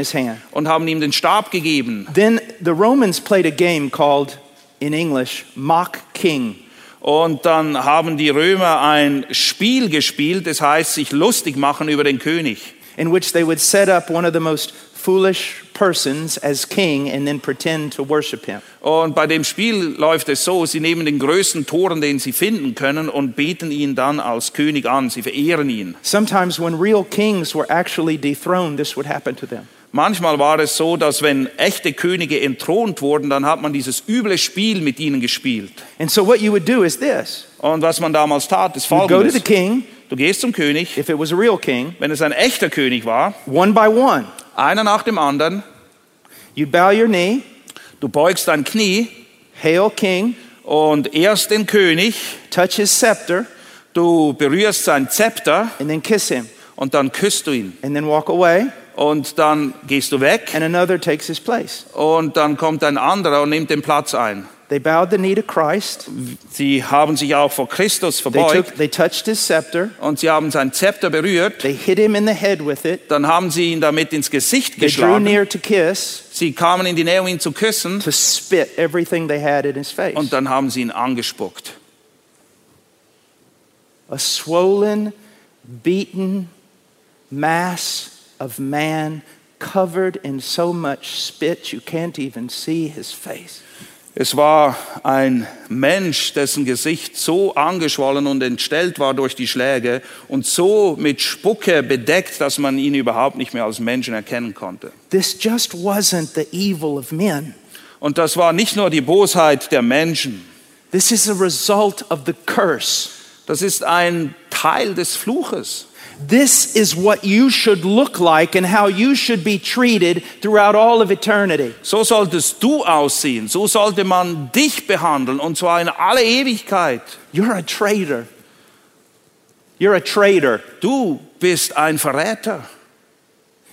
und haben ihm den Stab gegeben. Then the Romans played a game called, in English, mock king. Und dann haben die Römer ein Spiel gespielt, das heißt sich lustig machen über den König. in which they would set up one of the most foolish persons as king and then pretend to worship him. Und bei dem Spiel läuft es so, sie nehmen den größten Toren, den sie finden können und beten ihn dann als König an. Sie verehren ihn. Sometimes when real kings were actually dethroned, this would happen to them. Manchmal war es so, dass wenn echte Könige entthront wurden, dann hat man dieses üble Spiel mit ihnen gespielt. And so what you would do is this. Und was man damals tat, ist You go to the folgendes. king, Du gehst zum König, if it was a real king, wenn es ein echter König war, one by one. Einer nach dem anderen, You'd bow your knee, du beugst dein Knie. Hail king, und ehrst den König, touch his scepter, du berührst sein Zepter. And then kiss him, und dann küsst du ihn. and then walk away, Und dann gehst du weg. And another takes his place. und dann kommt ein anderer und nimmt den Platz ein. They bowed the knee to Christ. Sie haben sich auch vor Christus They, verbeugt took, they touched his scepter. und sie haben sein Zepter berührt. They hit him in the head with it. Dann haben sie ihn damit ins Gesicht They drew near to kiss, Sie kamen in die Nähe, um ihn zu küssen. to spit everything they had in his face. Und dann haben sie ihn angespuckt. A swollen, beaten mass of man covered in so much spit you can't even see his face. Es war ein Mensch, dessen Gesicht so angeschwollen und entstellt war durch die Schläge und so mit Spucke bedeckt, dass man ihn überhaupt nicht mehr als Menschen erkennen konnte. This just wasn't the evil of men. Und das war nicht nur die Bosheit der Menschen, This is a result of the curse. das ist ein Teil des Fluches. This is what you should look like and how you should be treated throughout all of eternity. So solltest du aussehen, so sollte man dich behandeln und zwar in alle Ewigkeit. You're a traitor. You're a traitor. Du bist ein Verräter.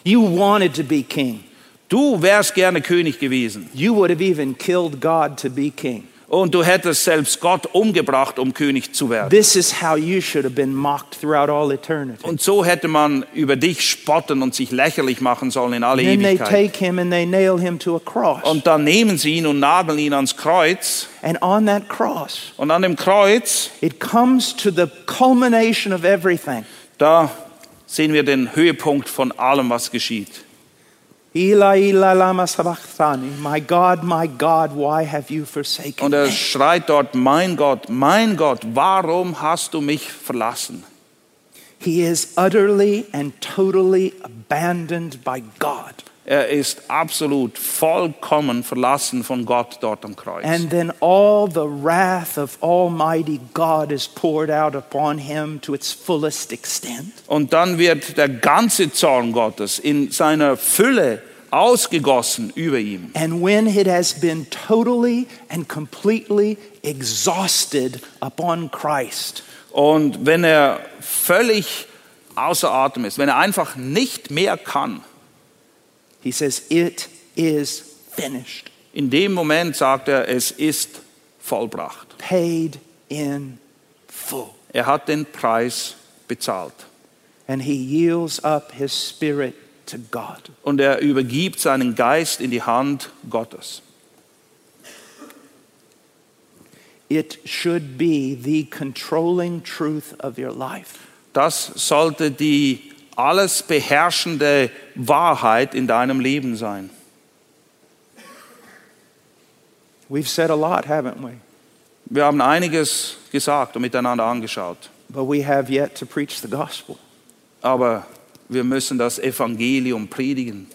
You wanted to be king. Du wärst gerne König gewesen. You would have even killed God to be king. Und du hättest selbst Gott umgebracht, um König zu werden. This is how you should have been mocked throughout all eternity. Und so hätte man über dich spotten und sich lächerlich machen sollen in alle Then they Ewigkeit. take him and they nail him to a cross. Und dann nehmen sie ihn und nageln ihn ans Kreuz. And on that cross, Und an dem Kreuz, it comes to the culmination of everything. da sehen wir den Höhepunkt von allem, was geschieht. My God, my God, why have you forsaken Und er schreit dort, mein Gott, mein Gott, warum hast du mich verlassen? He is utterly and totally abandoned by God. Er ist absolut vollkommen verlassen von Gott dort am Kreuz. And then all the wrath of Almighty God is poured out upon him to its fullest extent. Und dann wird der ganze Zorn Gottes in seiner Fülle ausgegossen über ihm. And when it has been totally and completely exhausted upon Christ, Und wenn er völlig außer Atem ist, wenn er einfach nicht mehr kann, he says, It is finished, in dem Moment sagt er, es ist vollbracht. paid in full. Er hat den Preis bezahlt. And he yields up his spirit to God. Und er übergibt seinen Geist in die Hand Gottes. It should be the controlling truth of your life. Das sollte die alles beherrschende Wahrheit in deinem Leben sein. We've said a lot, haven't we? Wir haben einiges gesagt und miteinander angeschaut, But we have yet to preach the gospel. aber wir müssen das Evangelium predigen.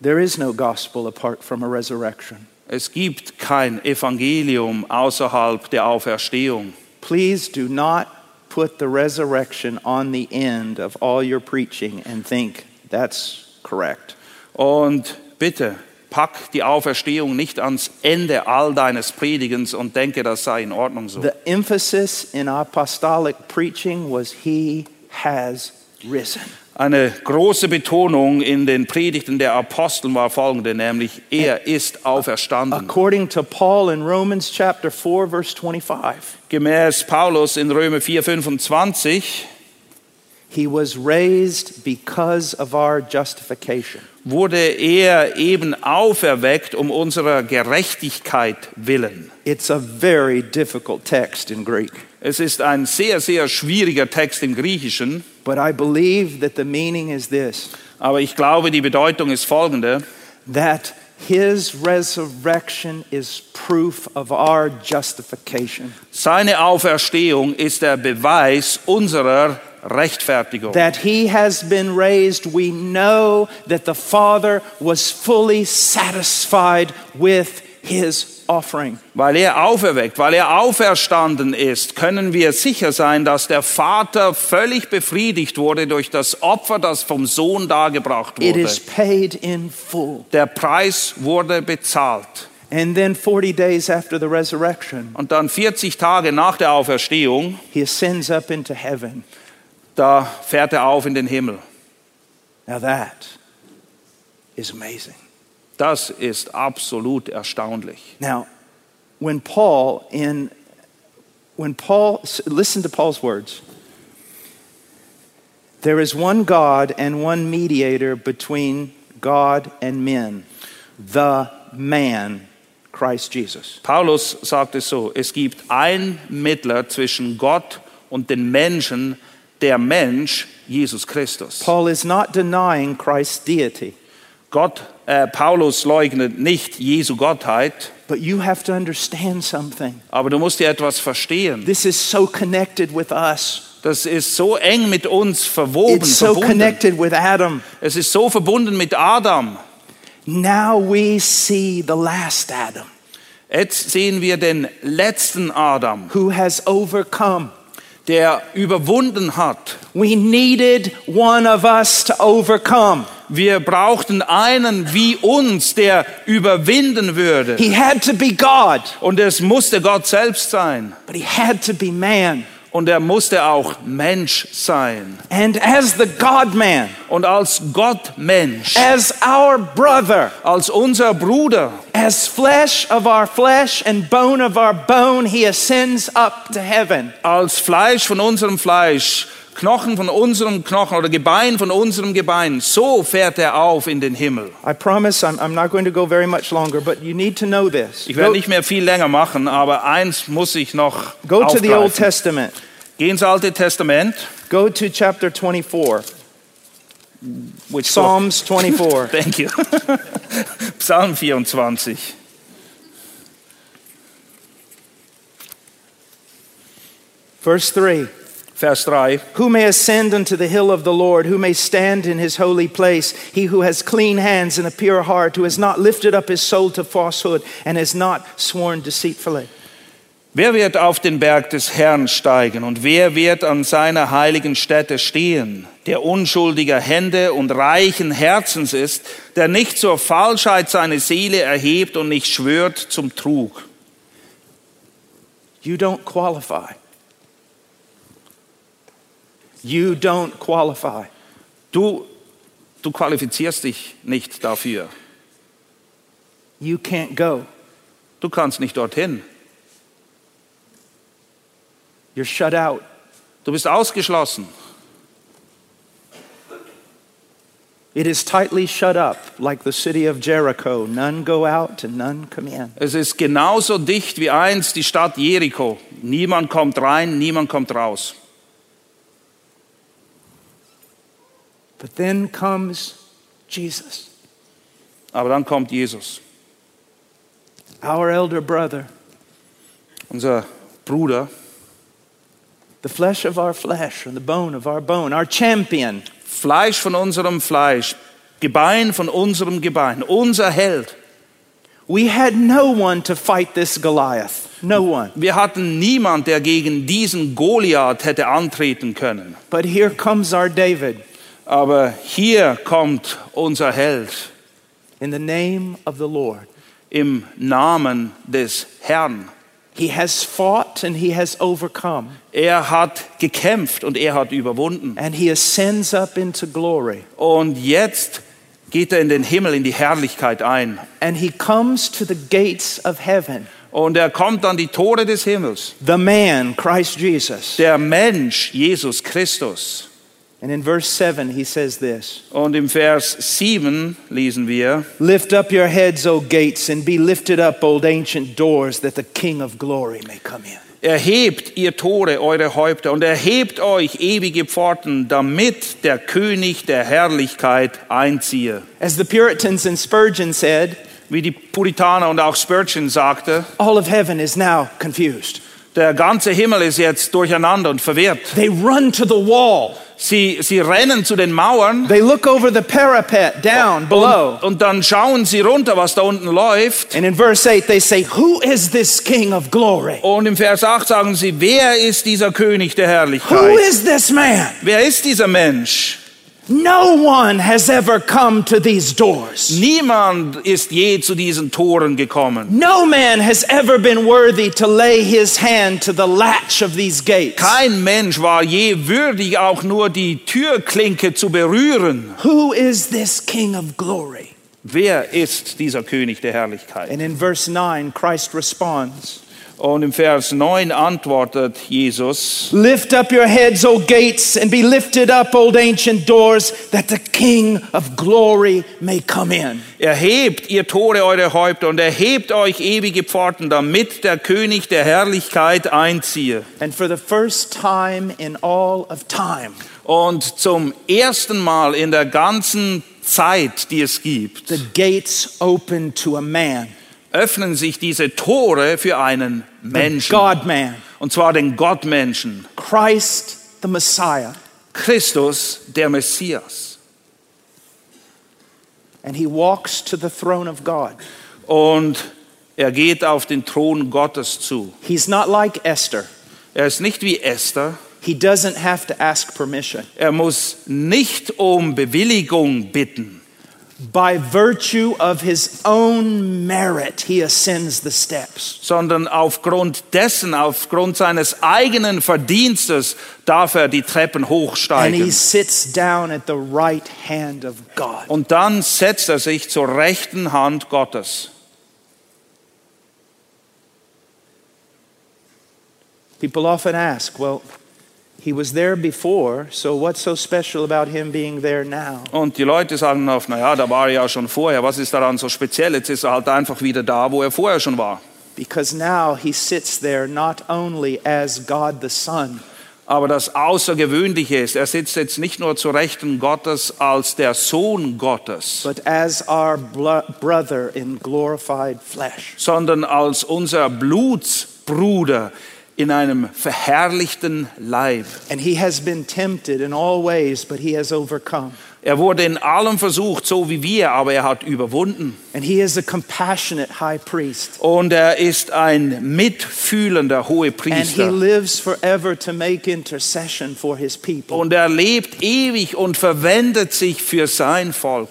There is no gospel apart from a resurrection. Es gibt kein Evangelium außerhalb der Auferstehung. Please do not put the resurrection on the end of all your preaching and think that's correct. Und bitte, pack die Auferstehung nicht ans Ende all deines Predigens und denke, das sei in Ordnung so. The emphasis in apostolic preaching was He has risen. Eine große Betonung in den Predigten der Apostel war folgende, nämlich er ist auferstanden. According to Paul in Romans chapter 4, verse 25, Gemäß Paulus in Römer 4, 25 He was raised because of our justification. wurde er eben auferweckt um unserer Gerechtigkeit willen. It's a very difficult text in Greek, Es ist ein sehr, sehr schwieriger Text im Griechischen, but I believe that the meaning is this aber ich glaube, die Bedeutung ist folgende. that His resurrection is proof of our justification. Seine Auferstehung ist der Beweis unserer Rechtfertigung. That He has been raised, we know that the Father was fully satisfied with His offering. Weil er auferweckt, weil er auferstanden ist, können wir sicher sein, dass der Vater völlig befriedigt wurde durch das Opfer, das vom Sohn dargebracht It wurde. is paid in full. Der Preis wurde bezahlt. And then 40 days after the resurrection, Und dann 40 Tage nach der Auferstehung, He ascends up into heaven. da fährt er auf in den Himmel. Now that is amazing. Das ist absolut erstaunlich. Now, when Paul in when Paul listen to Paul's words. There is one God and one mediator between God and men, the man Christ Jesus. Paulus sagt es so, es gibt ein Mittler zwischen Gott und den Menschen, der Mensch Jesus Christus. Paul is not denying Christ's deity, Gott, äh, Paulus leugnet nicht Jesu Gottheit, but you have to understand something. aber du musst dir etwas verstehen. This is so connected with us. Das ist so eng mit uns verwoben, It's so verbunden. connected with Adam. Es ist so verbunden mit Adam. Now we see the last Adam Jetzt sehen wir den letzten Adam, who has overcome. der überwunden hat. We needed one of us to overcome. Wir brauchten einen wie uns, der überwinden würde. He had to be God, Und es musste Gott selbst sein. but he had to be man. Und er musste auch Mensch sein. And as the God man, Und als Gottmensch, as our brother, als unser Bruder, as flesh of our flesh and bone of our bone, he ascends up to heaven. als Fleisch von unserem Fleisch, Knochen von unserem Knochen oder Gebein von unserem Gebein, so fährt er auf in den Himmel. I promise I'm, I'm not going to go very much longer, but you need to know this. Ich werde nicht mehr viel länger machen, aber eins muss ich noch go to the Old. Testament. Geh ins Alte Testament. Go to chapter 24, Which Psalms 24. book? [laughs] Thank you. [laughs] Psalm 24. Verse 3 Vers 3. Who may ascend unto the hill of the Lord? Who may stand in his holy place? He who has clean hands and a pure heart, who has not lifted up his soul to falsehood and has not sworn deceitfully. Wer wird auf den Berg des Herrn steigen und wer wird an seiner heiligen Stätte stehen, der unschuldiger Hände und reichen Herzens ist, der nicht zur Falschheit seine Seele erhebt und nicht schwört zum Trug? You don't qualify. You don't qualify. Du, du qualifizierst dich nicht dafür. You can't go. Du kannst nicht dorthin. You're shut out. Du bist ausgeschlossen. It is tightly shut up, like the city of Jericho. None go out and none come in. Es ist genauso dicht wie einst die Stadt Jericho. Niemand kommt rein, niemand kommt raus. But then comes Jesus, Aber dann kommt Jesus, our elder brother, unser Bruder, the flesh of our flesh and the bone of our bone, our champion. Fleisch von unserem Fleisch, Gebein von unserem Gebein, unser Held. We had no one to fight this Goliath. No one. Wir hatten niemand, der gegen diesen Goliath hätte antreten können. But here comes our David Aber hier kommt unser Held in the name of the Lord. im Namen des Herrn. He has fought and he has overcome, Er hat gekämpft und er hat überwunden. and he ascends up into glory. Und jetzt geht er in den Himmel, in die Herrlichkeit ein. And he comes to the gates of heaven. Und er kommt an die Tore des Himmels. The man, Christ Jesus. Der Mensch, Jesus Christus. And in verse 7, he says this Und im Vers 7 lesen wir, Lift up your heads, O gates, and be lifted up, old ancient doors, that the King of glory may come in. Erhebt ihr Tore, eure Häupter, und erhebt euch ewige Pforten, damit der König der Herrlichkeit einziehe. As the Puritans and Spurgeon said, Wie die Puritaner und auch Spurgeon sagte, all of heaven is now confused. Der ganze Himmel ist jetzt durcheinander und verwirrt. They run to the wall. Sie, sie rennen zu den Mauern They look over the parapet down below. und, und dann schauen sie runter, was da unten läuft. And in verse 8, they say, Who is this King of glory? Und im Vers 8 sagen sie, wer ist dieser König der Who Herrlichkeit? is this man? Wer ist dieser Mensch? No one has ever come to these doors. Niemand ist je zu diesen Toren gekommen. No man has ever been worthy to lay his hand to the latch of these gates. Kein Mensch war je würdig, auch nur die Türklinke zu berühren. Who is this King of glory? Wer ist dieser König der Herrlichkeit? And in verse 9, Christ responds Und im Vers 9 antwortet Jesus, Lift up your heads, O gates, and be lifted up, old ancient doors, that the King of glory may come in. erhebt ihr Tore eure Häupter und erhebt euch ewige Pforten, damit der König der Herrlichkeit einziehe. And for the first time in all of time, Und zum ersten Mal in der ganzen Zeit, die es gibt, the gates open to a man, öffnen sich diese Tore für einen Menschen. Und zwar den Gottmenschen, Christ the Messiah. Christus, der Messias. And he walks to the throne of God. Und er geht auf den Thron Gottes zu. He's not like Esther. Er ist nicht wie Esther. He doesn't have to ask permission. Er muss nicht um Bewilligung bitten. By virtue of his own merit, he ascends the steps. sondern aufgrund dessen, aufgrund seines eigenen Verdienstes darf er die Treppen And he hochsteigen. sits down at the right hand of God. Und dann setzt er sich zur rechten Hand Gottes. People often ask, well, Und die Leute sagen oft, naja, da war er ja schon vorher, was ist daran so speziell? Jetzt ist er halt einfach wieder da, wo er vorher schon war. Because now he sits there not only as God the Son, Aber das Außergewöhnliche ist, er sitzt jetzt nicht nur zur Rechten Gottes als der Sohn Gottes, but as our blo- brother in glorified flesh. sondern als unser Blutsbruder in einem verherrlichten Leib. And he has been tempted in all ways, but he has overcome. Er wurde in allem versucht, so wie wir, aber er hat überwunden. And he is a compassionate high priest. Und er ist ein mitfühlender And he Hohepriester. lives forever to make intercession for his people. Und er lebt ewig und verwendet sich für sein Volk.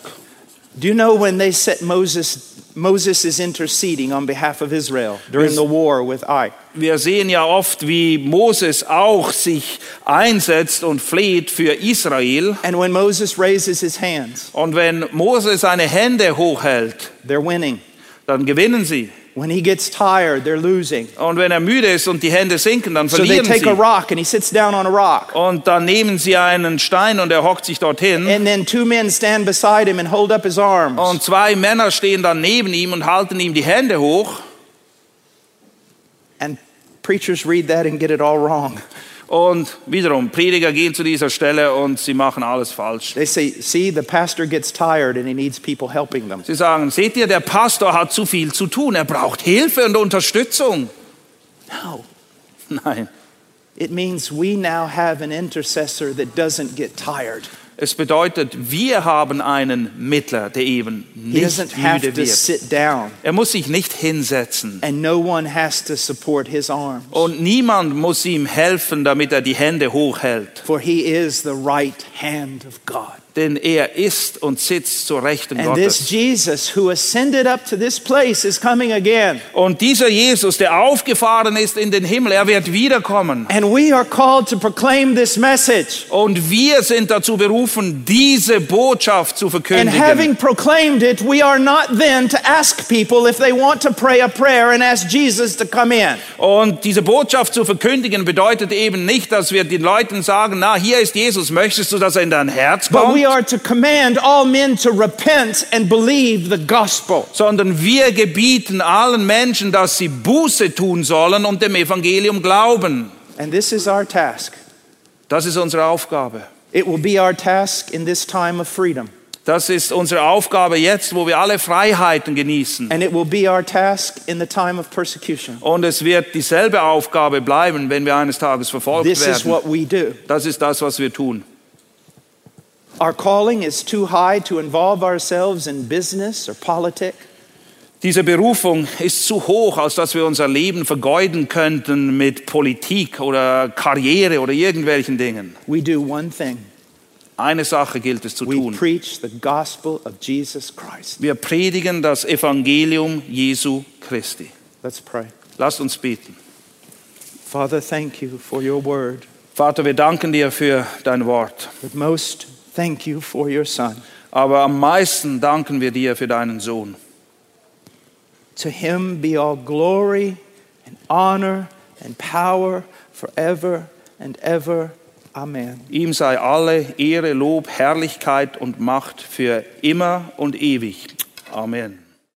Do you know when they set Moses, Moses is interceding on behalf of Israel during the war with Ai? Wir sehen ja oft, wie Moses auch sich einsetzt und fleht für Israel. And when Moses raises his hands, Und wenn Moses seine Hände hochhält, they're winning. dann gewinnen sie. When he gets tired, they're losing. Und wenn er müde ist und die Hände sinken, dann So they verlieren take a sie. rock and he sits down on a rock. Und dann nehmen sie einen Stein und er hockt sich dorthin. And then two men stand beside him and hold up his arms. Und zwei Männer stehen dann neben ihm und halten ihm die Hände hoch. Preachers read that and get it all wrong. Und wiederum, Prediger gehen zu dieser Stelle und sie machen alles falsch. They say, see, the pastor gets tired and he needs people helping them. Sie sagen, seht ihr, der Pastor hat zu viel zu tun. Er braucht Hilfe und Unterstützung. No. Nein, It means we now have an intercessor that doesn't get tired. Es bedeutet, wir haben einen Mittler, der eben nicht müde wird. Er muss sich nicht hinsetzen. and no one has to support his arms. Und niemand muss ihm helfen, damit er die Hände hochhält. For he is the right hand of God. Denn er ist und sitzt zur Rechten And this. Jesus who ascended up to this place is coming again. Und dieser Jesus, der aufgefahren ist in den Himmel, er wird wiederkommen. And we are called to proclaim this message. Und wir sind dazu berufen, diese Botschaft zu And verkündigen. having proclaimed it, we are not then to ask people if they want to pray a prayer and ask Jesus to come in. Und diese Botschaft zu verkündigen bedeutet eben nicht, dass wir den Leuten sagen, na, hier ist Jesus, möchtest du, dass er in dein Herz kommt? We are to command all men to repent and believe the gospel. Sondern wir gebieten allen Menschen, dass sie Buße tun sollen und dem Evangelium glauben. And this is our task. Das ist unsere Aufgabe. It will be our task in this time of freedom. Das ist unsere Aufgabe jetzt, wo wir alle Freiheiten genießen. And it will be our task in the time of persecution. Und es wird dieselbe Aufgabe bleiben, wenn wir eines Tages verfolgt This is werden. what we do. Das ist das, was wir tun. Our calling is too high to involve ourselves in business or politics. Diese Berufung ist zu hoch, als dass wir unser Leben vergeuden könnten mit Politik oder Karriere oder irgendwelchen Dingen. We do one thing Eine Sache gilt es zu We tun. preach the gospel of Jesus Christ. Wir predigen das Evangelium Jesu Christi. Let's pray. Lasst uns beten. Father, thank you for your word, Vater, wir danken dir für dein Wort. but most thank you for your Son. Aber am meisten danken wir dir für deinen Sohn. To him be all glory and honor and power forever and ever. Amen. Ihm sei alle Ehre, Lob, Herrlichkeit und Macht für immer und ewig. Amen.